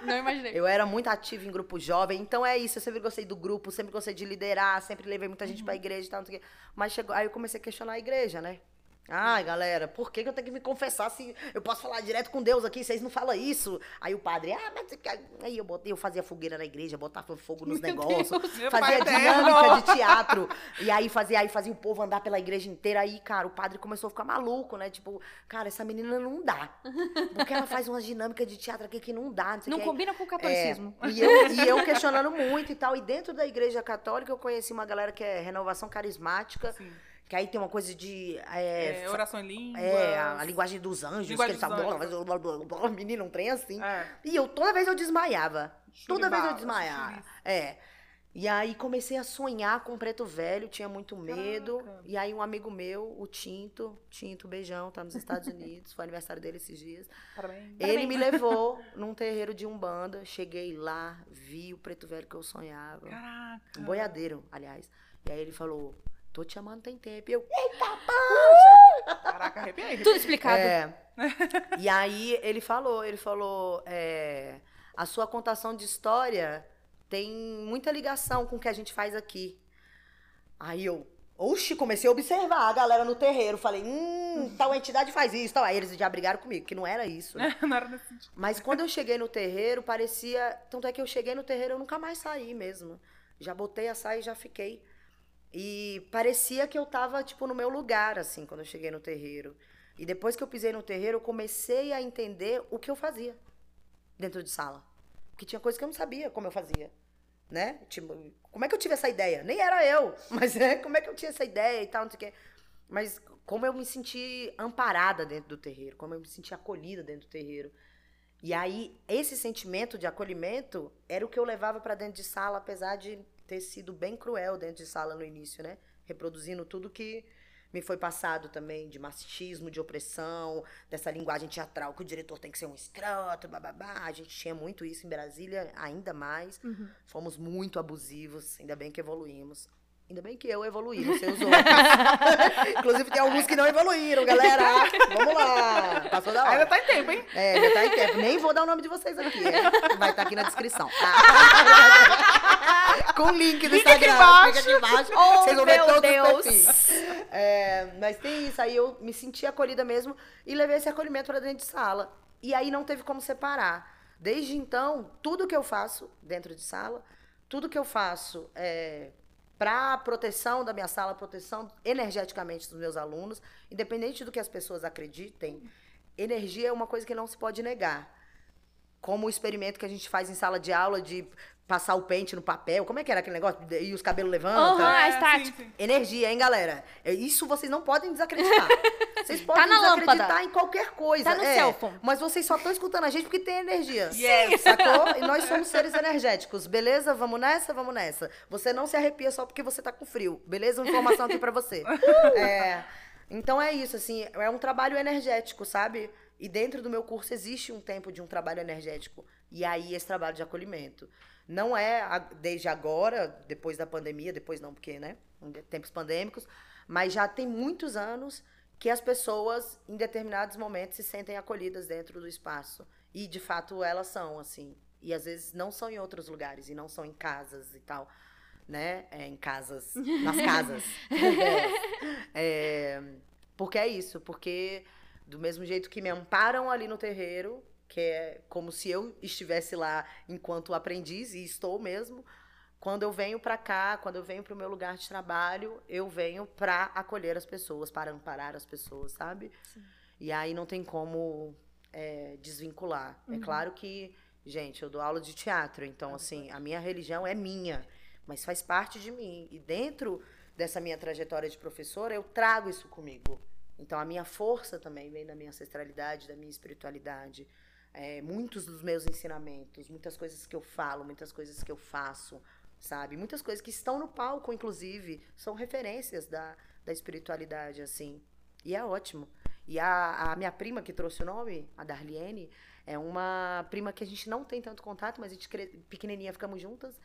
Não imaginei. Eu era muito ativa em grupo jovem, então é isso. Eu sempre gostei do grupo, sempre gostei de liderar, sempre levei muita gente pra igreja e tal, não sei o quê. Mas chegou, aí eu comecei a questionar a igreja, né? Ai, galera, por que, que eu tenho que me confessar se eu posso falar direto com Deus aqui? Vocês não falam isso. Aí o padre, ah, mas. Aí eu, botei, eu fazia fogueira na igreja, botava fogo nos Meu negócios, fazia dinâmica de teatro. E aí fazia, aí fazia o povo andar pela igreja inteira. Aí, cara, o padre começou a ficar maluco, né? Tipo, cara, essa menina não dá. Porque ela faz umas dinâmicas de teatro aqui que não dá. Não, Não que. combina com o catolicismo. É, e, eu, e eu questionando muito e tal. E dentro da igreja católica eu conheci uma galera que é renovação carismática. Sim. Que aí tem uma coisa de. É, É, oração em línguas. é, a, a linguagem dos anjos, Linguagem que eles falam. Menino, um trem assim. É. E eu, toda vez eu desmaiava. Toda vez eu desmaiava. É. E aí comecei a sonhar com o preto velho, tinha muito medo. Caraca. E aí um amigo meu, o Tinto, Tinto, beijão, tá nos Estados Unidos, foi aniversário dele esses dias. Parabéns. Ele me levou num terreiro de Umbanda, cheguei lá, vi o preto velho que eu sonhava. Caraca. Um boiadeiro, aliás. E aí ele falou, tô te amando tem tempo. E eu, Caraca, arrepiei. Tudo explicado. É. e aí ele falou, ele falou, é, a sua contação de história tem muita ligação com o que a gente faz aqui. Aí eu, oxe, comecei a observar a galera no terreiro. Falei, hum, tal entidade faz isso. Tal. Aí eles já brigaram comigo, que não era isso. né? Não era nesse sentido. Mas quando eu cheguei no terreiro, parecia. Tanto é que eu cheguei no terreiro, eu nunca mais saí mesmo. Já botei a saia e já fiquei. E parecia que eu tava, tipo, no meu lugar, assim, quando eu cheguei no terreiro. E depois que eu pisei no terreiro, eu comecei a entender o que eu fazia dentro de sala. Porque tinha coisa que eu não sabia como eu fazia. Né? Tipo, como é que eu tive essa ideia? Nem era eu, mas é, como é que eu tinha essa ideia e tal, não sei o quê. Mas como eu me senti amparada dentro do terreiro, como eu me senti acolhida dentro do terreiro. E aí, esse sentimento de acolhimento era o que eu levava pra dentro de sala, apesar de ter sido bem cruel dentro de sala no início, né? Reproduzindo tudo que me foi passado também, de machismo, de opressão, dessa linguagem teatral que o diretor tem que ser um escroto, bababá. A gente tinha muito isso em Brasília, ainda mais. Uhum. Fomos muito abusivos, ainda bem que evoluímos. Ainda bem que eu evoluí, não sei os outros. Inclusive, tem alguns que não evoluíram, galera. Vamos lá. Passou da hora. Ainda tá em tempo, hein? É, ainda tá em tempo. Nem vou dar o nome de vocês aqui. Vai estar aqui na descrição. Com o link do Link aqui Instagram. embaixo. Link aqui embaixo. Oh, vocês vão ver meu todos Deus. os perfis. É, mas tem isso. Aí eu me senti acolhida mesmo e levei esse acolhimento pra dentro de sala. E aí não teve como separar. Desde então, tudo que eu faço dentro de sala, tudo que eu faço é, para proteção da minha sala, proteção energeticamente dos meus alunos, independente do que as pessoas acreditem, energia é uma coisa que não se pode negar. Como o experimento que a gente faz em sala de aula de passar o pente no papel, como é que era aquele negócio? E os cabelos levantam. Ah, É, estático. sim, sim. Energia, hein, galera? É, Isso vocês não podem desacreditar. Vocês podem na desacreditar lâmpada. em qualquer coisa. Tá no é, cell phone. Mas vocês só estão escutando a gente porque tem energia. Yes. Sacou? E nós somos seres energéticos, beleza? Vamos nessa? Vamos nessa. Você não se arrepia só porque você tá com frio, beleza? Uma informação aqui pra você. É, então é isso, assim, é um trabalho energético, sabe? E dentro do meu curso existe um tempo de um trabalho energético. E aí esse trabalho de acolhimento. Não é desde agora, depois da pandemia, depois não, porque, né? em Tempos pandêmicos, mas já tem muitos anos que as pessoas, em determinados momentos, se sentem acolhidas dentro do espaço. E, de fato, elas são, assim. E, às vezes, não são em outros lugares, e não são em casas e tal. Né? É, em casas. Nas casas. É, porque é isso. Porque, do mesmo jeito que me amparam ali no terreiro, que é como se eu estivesse lá enquanto aprendiz, e estou mesmo, quando eu venho para cá, quando eu venho para o meu lugar de trabalho, eu venho para acolher as pessoas, para amparar as pessoas, sabe? E aí não tem como é, desvincular. É claro que, gente, eu dou aula de teatro, então, assim, a minha religião é minha, mas faz parte de mim. E dentro dessa minha trajetória de professora, eu trago isso comigo. Então, a minha força também vem da minha ancestralidade, da minha espiritualidade. É, muitos dos meus ensinamentos, muitas coisas que eu falo, muitas coisas que eu faço, sabe? Muitas coisas que estão no palco, inclusive, são referências da, da espiritualidade, assim. E é ótimo. E a, a minha prima que trouxe o nome, a Darliene, é uma prima que a gente não tem tanto contato, mas a gente pequenininha ficamos juntas.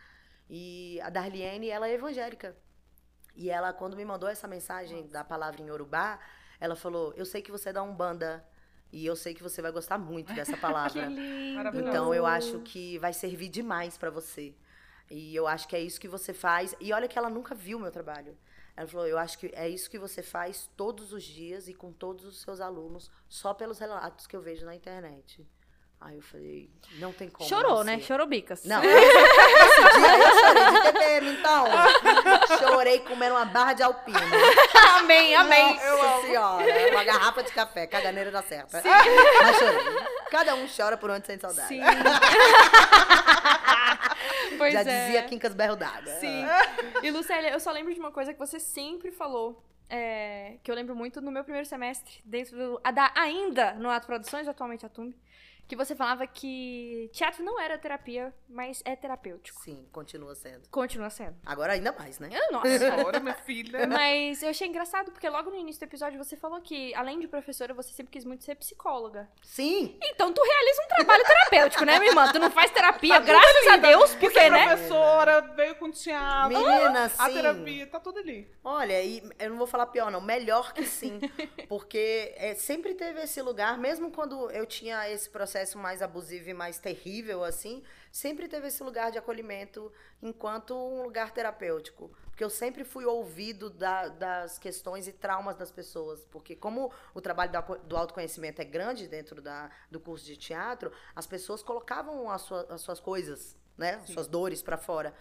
E a Darliene, ela é evangélica. E ela, quando me mandou essa mensagem da palavra em Urubá, ela falou: Eu sei que você é da Umbanda. E eu sei que você vai gostar muito dessa palavra. Então eu acho que vai servir demais pra você. E eu acho que é isso que você faz. E olha que ela nunca viu meu trabalho. Ela falou: Eu acho que é isso que você faz todos os dias e com todos os seus alunos, só pelos relatos que eu vejo na internet. Aí eu falei: Não tem como. Chorou, né? ser." Chorou bicas. Não, esse, esse dia eu chorei de TPM, então. Chorei comendo uma barra de alpina. amém, amém. Nossa senhora, uma garrafa de café, caganeira dá certo. Mas chorei. Cada um chora por onde sente saudade. Sim. pois Já é. dizia Quincas Berro d'Água. Sim. E Lucélia, eu só lembro de uma coisa que você sempre falou. é, que eu lembro muito no meu primeiro semestre, dentro do. a da, ainda no Ato Produções, atualmente a Tumbi, que você falava que teatro não era terapia, mas é terapêutico. Sim, continua sendo. Continua sendo. Agora ainda mais, né? Eu, nossa. Agora, minha filha. Mas eu achei engraçado, porque logo no início do episódio você falou que, além de professora, você sempre quis muito ser psicóloga. Sim. Então tu realiza um trabalho terapêutico, né, minha irmã? Tu não faz terapia, graças a Deus, Porque porque, né? professora, veio com teatro. Menina, A sim. terapia, tá tudo ali. Olha, e eu não vou falar pior, não. Melhor que sim. Porque é, sempre teve esse lugar, mesmo quando eu tinha esse processo mais abusivo e mais terrível, assim, sempre teve esse lugar de acolhimento enquanto um lugar terapêutico. Porque eu sempre fui ouvido da- das questões e traumas das pessoas. Porque como o trabalho do autoconhecimento é grande dentro da, do curso de teatro, as pessoas colocavam as, sua- as suas coisas, né? As suas dores pra fora.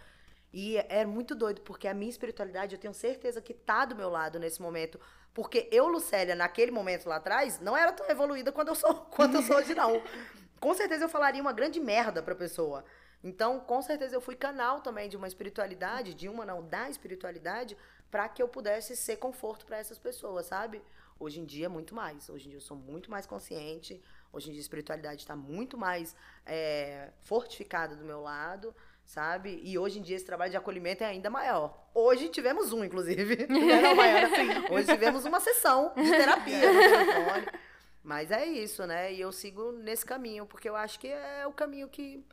E é muito doido, porque a minha espiritualidade, eu tenho certeza que tá do meu lado nesse momento. Porque eu, Lucélia, naquele momento lá atrás, não era tão evoluída quanto eu sou, quanto eu sou hoje, não. Com certeza eu falaria uma grande merda pra pessoa. Então, com certeza eu fui canal também de uma espiritualidade, de uma não, da espiritualidade, pra que eu pudesse ser conforto pra essas pessoas, sabe? Hoje em dia, muito mais. Hoje em dia eu sou muito mais consciente. Hoje em dia a espiritualidade está muito mais é, fortificada do meu lado, sabe? E hoje em dia esse trabalho de acolhimento é ainda maior. Hoje tivemos um, inclusive. Não, maior assim. Hoje tivemos uma sessão de terapia no telefone. Mas é isso, né? E eu sigo nesse caminho, porque eu acho que é o caminho que,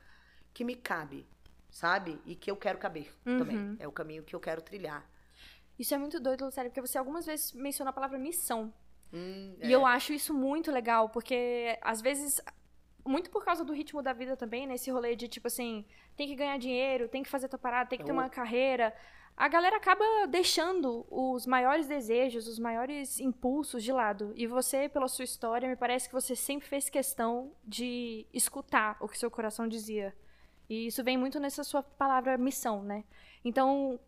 que me cabe, sabe? E que eu quero caber também. Uhum. É o caminho que eu quero trilhar. Isso é muito doido, Lucélia, porque você algumas vezes menciona a palavra missão. Hum, E eu acho isso muito legal, porque às vezes, muito por causa do ritmo da vida também, né? Esse rolê de tipo assim, tem que ganhar dinheiro, tem que fazer tua parada, tem que ter uma carreira. A galera acaba deixando os maiores desejos, os maiores impulsos de lado. E você, pela sua história, me parece que você sempre fez questão de escutar o que seu coração dizia. E isso vem muito nessa sua palavra missão, né? Então,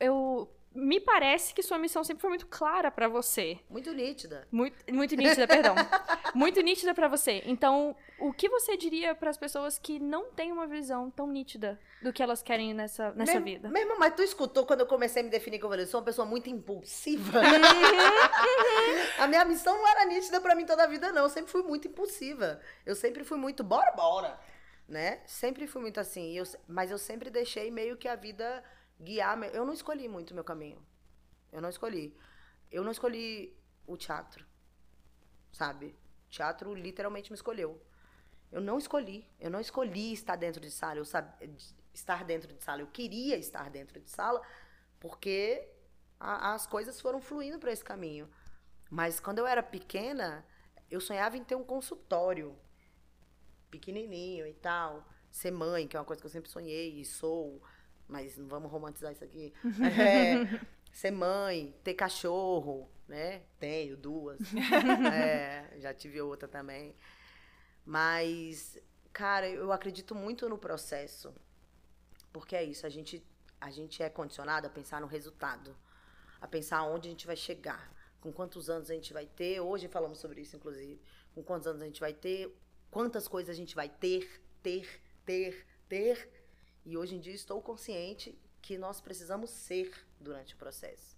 eu me parece que sua missão sempre foi muito clara pra você. Muito nítida. Muito, muito nítida, perdão. Muito nítida pra você. Então, o que você diria pras pessoas que não têm uma visão tão nítida do que elas querem nessa, nessa Mesmo- vida? Mesmo, mas tu escutou quando eu comecei a me definir como eu sou uma pessoa muito impulsiva. a minha missão não era nítida pra mim toda a vida, não. Eu sempre fui muito impulsiva. Eu sempre fui muito bora, bora. Né? Sempre fui muito assim. Eu mas eu sempre deixei meio que a vida guiar. Eu não escolhi muito meu caminho. Eu não escolhi. Eu não escolhi o teatro. Sabe? O teatro literalmente me escolheu. Eu não escolhi. Eu não escolhi estar dentro de sala. Eu sab... estar dentro de sala. Eu queria estar dentro de sala porque a- as coisas foram fluindo para esse caminho. Mas quando eu era pequena, eu sonhava em ter um consultório pequenininho e tal. Ser mãe, que é uma coisa que eu sempre sonhei e sou. Mas não vamos romantizar isso aqui. É, ser mãe, ter cachorro, né? Tenho duas. É, já tive outra também. Mas, cara, eu acredito muito no processo. Porque é isso, a gente, a gente é condicionado a pensar no resultado. A pensar onde a gente vai chegar. Com quantos anos a gente vai ter. Hoje falamos sobre isso, inclusive. Com quantos anos a gente vai ter. Quantas coisas a gente vai ter, ter, ter, ter. E hoje em dia estou consciente que nós precisamos ser durante o processo.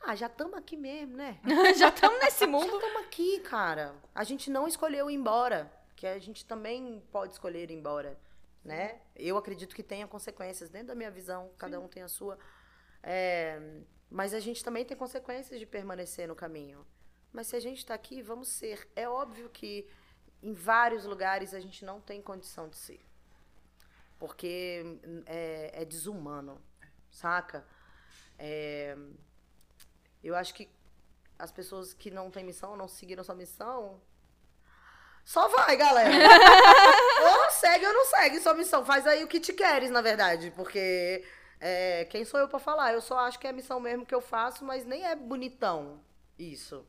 Ah, já estamos aqui mesmo, né? Já estamos nesse mundo. Estamos aqui, cara. A gente não escolheu ir embora, que a gente também pode escolher ir embora, né? Eu acredito que tenha consequências dentro da minha visão, cada um tem a sua. É, mas a gente também tem consequências de permanecer no caminho. Mas se a gente está aqui, vamos ser. É óbvio que em vários lugares a gente não tem condição de ser. Porque é, é desumano, saca? É, eu acho que as pessoas que não têm missão, não seguiram sua missão, só vai, galera. ou segue ou não segue sua missão. Faz aí o que te queres, na verdade. Porque é, quem sou eu pra falar? Eu só acho que é a missão mesmo que eu faço, mas nem é bonitão isso.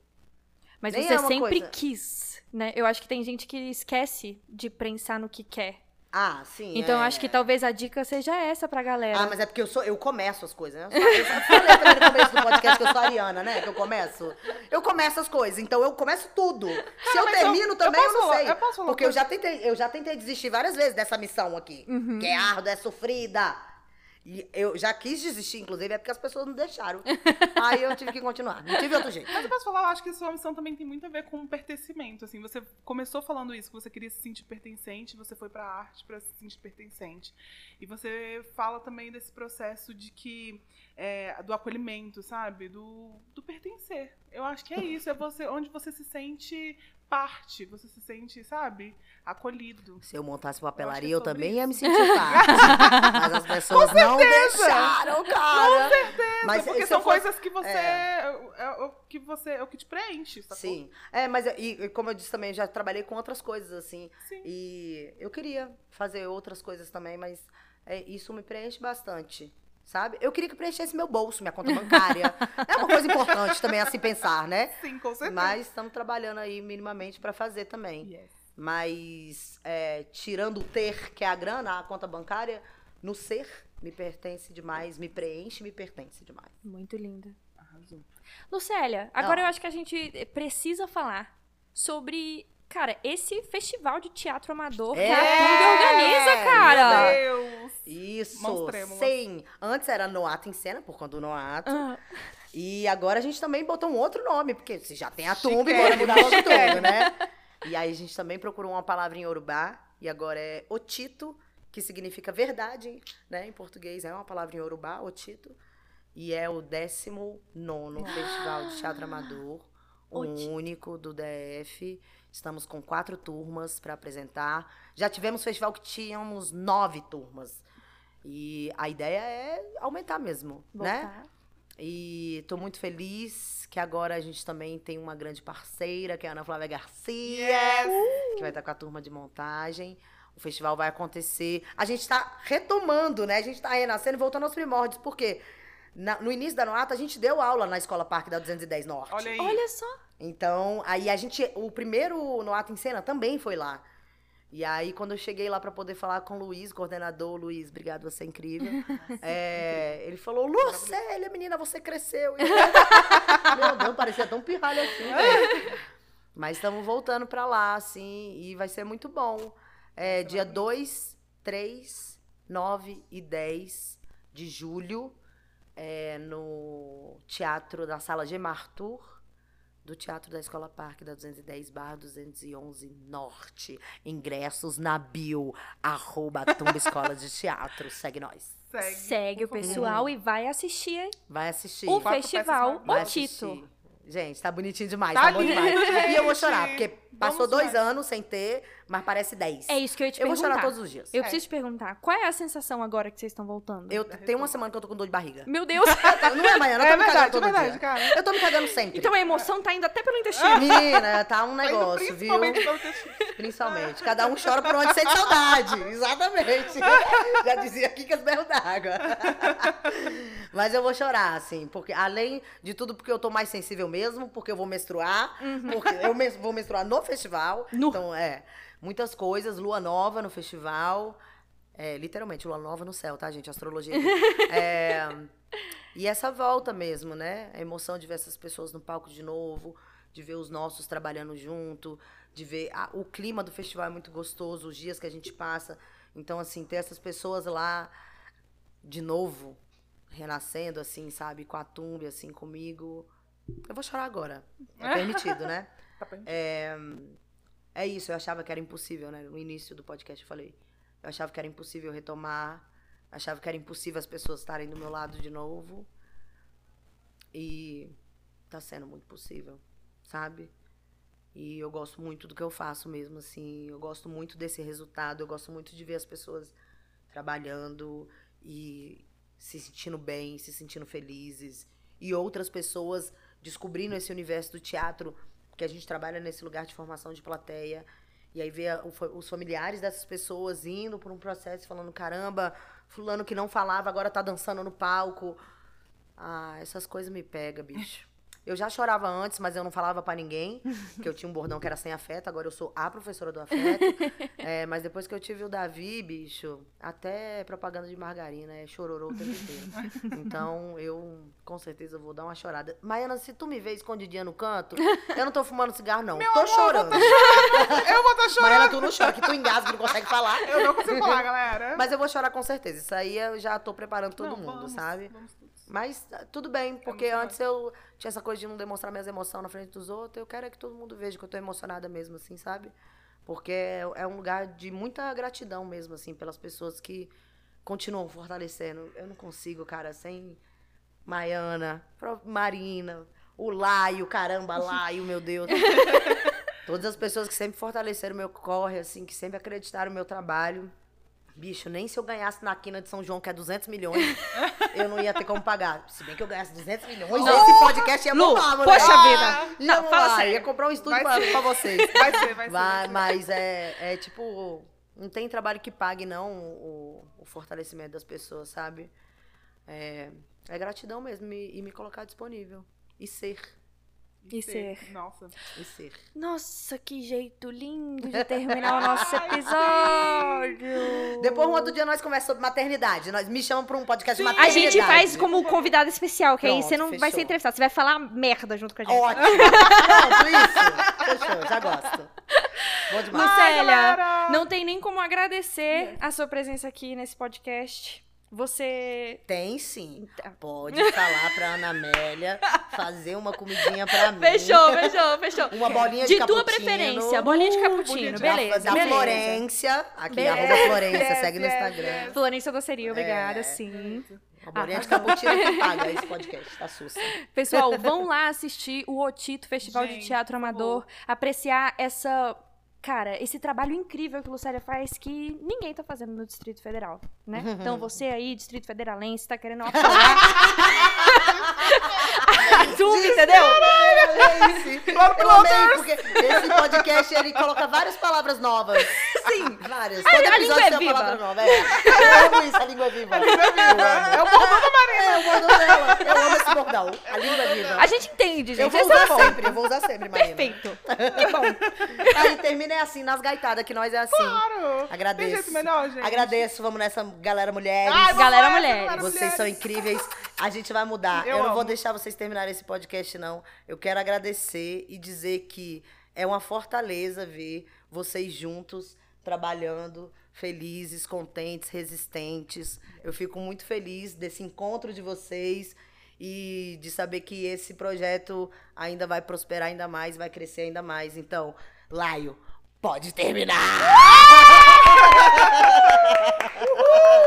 Mas Nem você é sempre coisa- quis, né? Eu acho que tem gente que esquece de pensar no que quer. Ah, sim. Então, eu é. acho que talvez a dica seja essa pra galera. Ah, mas é porque eu sou, eu começo as coisas, né? Eu, sou, eu falei também no começo do podcast que eu sou a Ariana, né? Que eu começo. Eu começo as coisas, então eu começo tudo. Se eu eu- termino eu também, eu, posso não falar- sei. eu posso falar porque eu já tentei, eu já tentei desistir várias vezes dessa missão aqui. Uhum. Que é árdua, é sofrida. E eu já quis desistir, inclusive, é porque as pessoas não deixaram. Aí eu tive que continuar. Não tive outro jeito. Mas eu posso falar, eu acho que sua missão também tem muito a ver com pertencimento, assim. Você começou falando isso, que você queria se sentir pertencente, você foi pra arte pra se sentir pertencente. E você fala também desse processo de que... é, do acolhimento, sabe? Do, do pertencer. Eu acho que é isso, é você onde você se sente parte, você se sente, sabe? Acolhido. Se eu montasse Eu acho papelaria, é eu, sobre também isso. ia me sentir parte. Mas as pessoas não deixaram, cara. Com certeza. Mas porque são eu fosse- coisas que você. É. é o que você. É o que te preenche, sacou? Sim. É, mas e, como eu disse também, eu já trabalhei com outras coisas, assim. Sim. E eu queria fazer outras coisas também, mas é, isso me preenche bastante. Sabe? Eu queria que preenchesse meu bolso, minha conta bancária. é uma coisa importante também a se pensar, né? Sim, com certeza. Mas estamos trabalhando aí minimamente para fazer também. Yes. Mas é, tirando o ter, que é a grana, a conta bancária, no ser me pertence demais, me preenche, me pertence demais. Muito linda. Arrasou. Lucélia, agora Não. eu acho que a gente precisa falar sobre, cara, esse festival de teatro amador que É, a Tung organiza, cara. Meu Deus! Isso, sim. Antes era Noato em Cena, por conta do Noato. Ah, E agora a gente também botou um outro nome, porque se já tem a tumba, bora mudar logo chiquérrimo. tudo, né? E aí a gente também procurou uma palavra em Yorubá, e agora é Otito, que significa verdade, né? Em português é uma palavra em Yorubá, Otito. E é o 19 Festival de Teatro Amador, o único do DF. Estamos com quatro turmas para apresentar. Já tivemos festival que tínhamos nove turmas. E a ideia é aumentar mesmo, né? voltar. E tô muito feliz que agora a gente também tem uma grande parceira, que é a Ana Flávia Garcia, Yes! que vai estar com a turma de montagem. O festival vai acontecer. A gente tá retomando, né? A gente tá renascendo e voltando aos primórdios. Por quê? Na- no início da Noata, a gente deu aula na Escola Parque da 210 Norte. Olha aí. Olha só. Então, aí a gente. O primeiro Noata em Cena também foi lá. E aí, quando eu cheguei lá pra poder falar com o Luiz, coordenador, Luiz, obrigado, você é incrível. é, ele falou: Lucélia, menina, você cresceu. E eu, Meu Deus, parecia tão pirralho assim, velho. Mas estamos voltando pra lá, assim, e vai ser muito bom. É, dia 2, 3, 9 e 10 de julho, é, no Teatro da Sala G. Arthur, do Teatro da Escola Parque da 210 barra 211 Norte. Ingressos na bio, arroba Tumba Escola de Teatro. Segue nós. Segue. Segue o pessoal e vai assistir Vai assistir. o Quatro festival O Tito. assistir. Gente, tá bonitinho demais, Tá tá, bom demais. E eu vou chorar, porque passou Vamos dois anos sem ter, mas parece dez. É isso que eu ia te eu vou perguntar. chorar todos os dias. Eu É. preciso te perguntar, qual é a sensação agora que vocês estão voltando? Eu tenho uma semana que eu tô com dor de barriga. Meu Deus! Não é amanhã, eu tô É me cagando verdade, é todo verdade, dia. cara. Eu tô me cagando sempre. então a emoção tá indo até pelo intestino. Menina, tá um Tá negócio, viu? principalmente pelo intestino. Principalmente. Cada um chora por onde sente saudade. Exatamente. Já dizia aqui que as berros d'água. Mas eu vou chorar, assim, porque além de tudo, porque eu tô mais sensível mesmo, porque eu vou menstruar, porque eu vou menstruar no festival. No- Então, é, muitas coisas, lua nova no festival. É, literalmente, lua nova no céu, tá, gente? Astrologia. É, e essa volta mesmo, né? A emoção de ver essas pessoas no palco de novo, de ver os nossos trabalhando junto, de ver. a- o clima do festival é muito gostoso, os dias que a gente passa. Então, assim, ter essas pessoas lá de novo, renascendo, assim, sabe? Com a tumba, assim, comigo. Eu vou chorar agora. É permitido, né? Tá bem. É, é isso, eu achava que era impossível, né? No início do podcast eu falei. Eu achava que era impossível retomar. Achava que era impossível as pessoas estarem do meu lado de novo. E tá sendo muito possível, sabe? E eu gosto muito do que eu faço mesmo, assim. Eu gosto muito desse resultado. Eu gosto muito de ver as pessoas trabalhando e se sentindo bem, se sentindo felizes. E outras pessoas descobrindo esse universo do teatro, porque a gente trabalha nesse lugar de formação de plateia. E aí ver os familiares dessas pessoas indo por um processo falando, caramba, fulano que não falava agora tá dançando no palco. Ah, essas coisas me pegam, bicho. Eu já chorava antes, mas eu não falava pra ninguém, porque eu tinha um bordão que era sem afeto, agora eu sou a professora do afeto. É, mas depois que eu tive o Davi, bicho, até propaganda de margarina é chororô o tempo inteiro. Então, eu com certeza vou dar uma chorada. Maiana, se tu me vê escondidinha no canto, eu não tô fumando cigarro, não. tô chorando. Eu vou estar chorando. Maiana, tu não chora, que tu engasga e não consegue falar. Eu não consigo falar, galera. Mas eu vou chorar com certeza. Isso aí eu já tô preparando todo Não, mundo, vamos, sabe? vamos. Mas ah, tudo bem, porque antes eu tinha essa coisa de não demonstrar minhas emoções na frente dos outros. Eu quero é que todo mundo veja que eu tô emocionada mesmo, assim, sabe? Porque é, é um lugar de muita gratidão mesmo, assim, pelas pessoas que continuam fortalecendo. Eu não consigo, cara, sem Maiana, Marina, o Laio, caramba, Laio, meu Deus. Todas as pessoas que sempre fortaleceram o meu corre, assim, que sempre acreditaram no meu trabalho. Bicho, nem se eu ganhasse na quina de São João, que é 200 milhões, eu não ia ter como pagar. Se bem que eu ganhasse 200 milhões, esse podcast ia Lu, bombar, mulher. poxa vida. Ia Não, fala bombar, sério. Ia comprar um estúdio pra, ser. pra vocês. Vai ser, vai ser. Vai, mas é, é tipo, não tem trabalho que pague, não, o, o fortalecimento das pessoas, sabe? É, é gratidão mesmo e, e me colocar disponível. E ser. E ser. Nossa. E ser. Nossa, que jeito lindo de terminar o nosso episódio. Depois, um outro dia, nós conversamos sobre maternidade. Nós me chamam pra um podcast de A maternidade. gente faz como convidado especial, que aí Pronto, você não vai fechou. ser entrevistado, você vai falar merda junto com a gente. Ótimo. Pronto, isso. Fechou, já gosto. Bom demais. Lucélia, não tem nem como agradecer a sua presença aqui nesse podcast. Você. Tem sim. Pode falar pra Ana Amélia fazer uma comidinha pra mim. Fechou, fechou, fechou. Uma bolinha de De tua preferência, bolinha de cappuccino, Da- beleza. Da, beleza. Florência. Aqui, Beleza. arroba Florência, segue no Instagram. yes. Florência Doceria, obrigada, É. sim. Uma bolinha de cappuccino que paga esse podcast, tá sussa. Pessoal, vão lá assistir o Otito Festival de Gente, Teatro por Amador, apreciar essa. Cara, esse trabalho incrível que o Lucélia faz que ninguém tá fazendo no Distrito Federal, né? Então você aí, Distrito Federalense, tá querendo apoiar. Zoom, entendeu? Eu amei, porque esse podcast ele coloca várias palavras novas. Sim, várias. Todo a língua episódio é tem uma viva. palavra nova. É. Eu amo isso, a língua é viva. Eu amo. É o bordão da Marina. É, o bordão dela. Eu amo esse bordão. A língua é viva. A gente entende, gente. Eu vou é usar sempre, eu vou usar sempre, Marina. Perfeito. Que bom. Aí termina é assim, nas gaitadas, que nós é assim. Claro. Agradeço. Tem jeito melhor, gente. Agradeço, vamos nessa, galera mulheres. Ai, Galera mulheres. galera Vocês mulheres. são incríveis. A gente vai mudar. Eu, Eu não vou amo. deixar vocês terminarem esse podcast, não. Eu quero agradecer e dizer que é uma fortaleza ver vocês juntos, trabalhando, felizes, contentes, resistentes. Eu fico muito feliz desse encontro de vocês e de saber que esse projeto ainda vai prosperar ainda mais, vai crescer ainda mais. Então, Laio, pode terminar!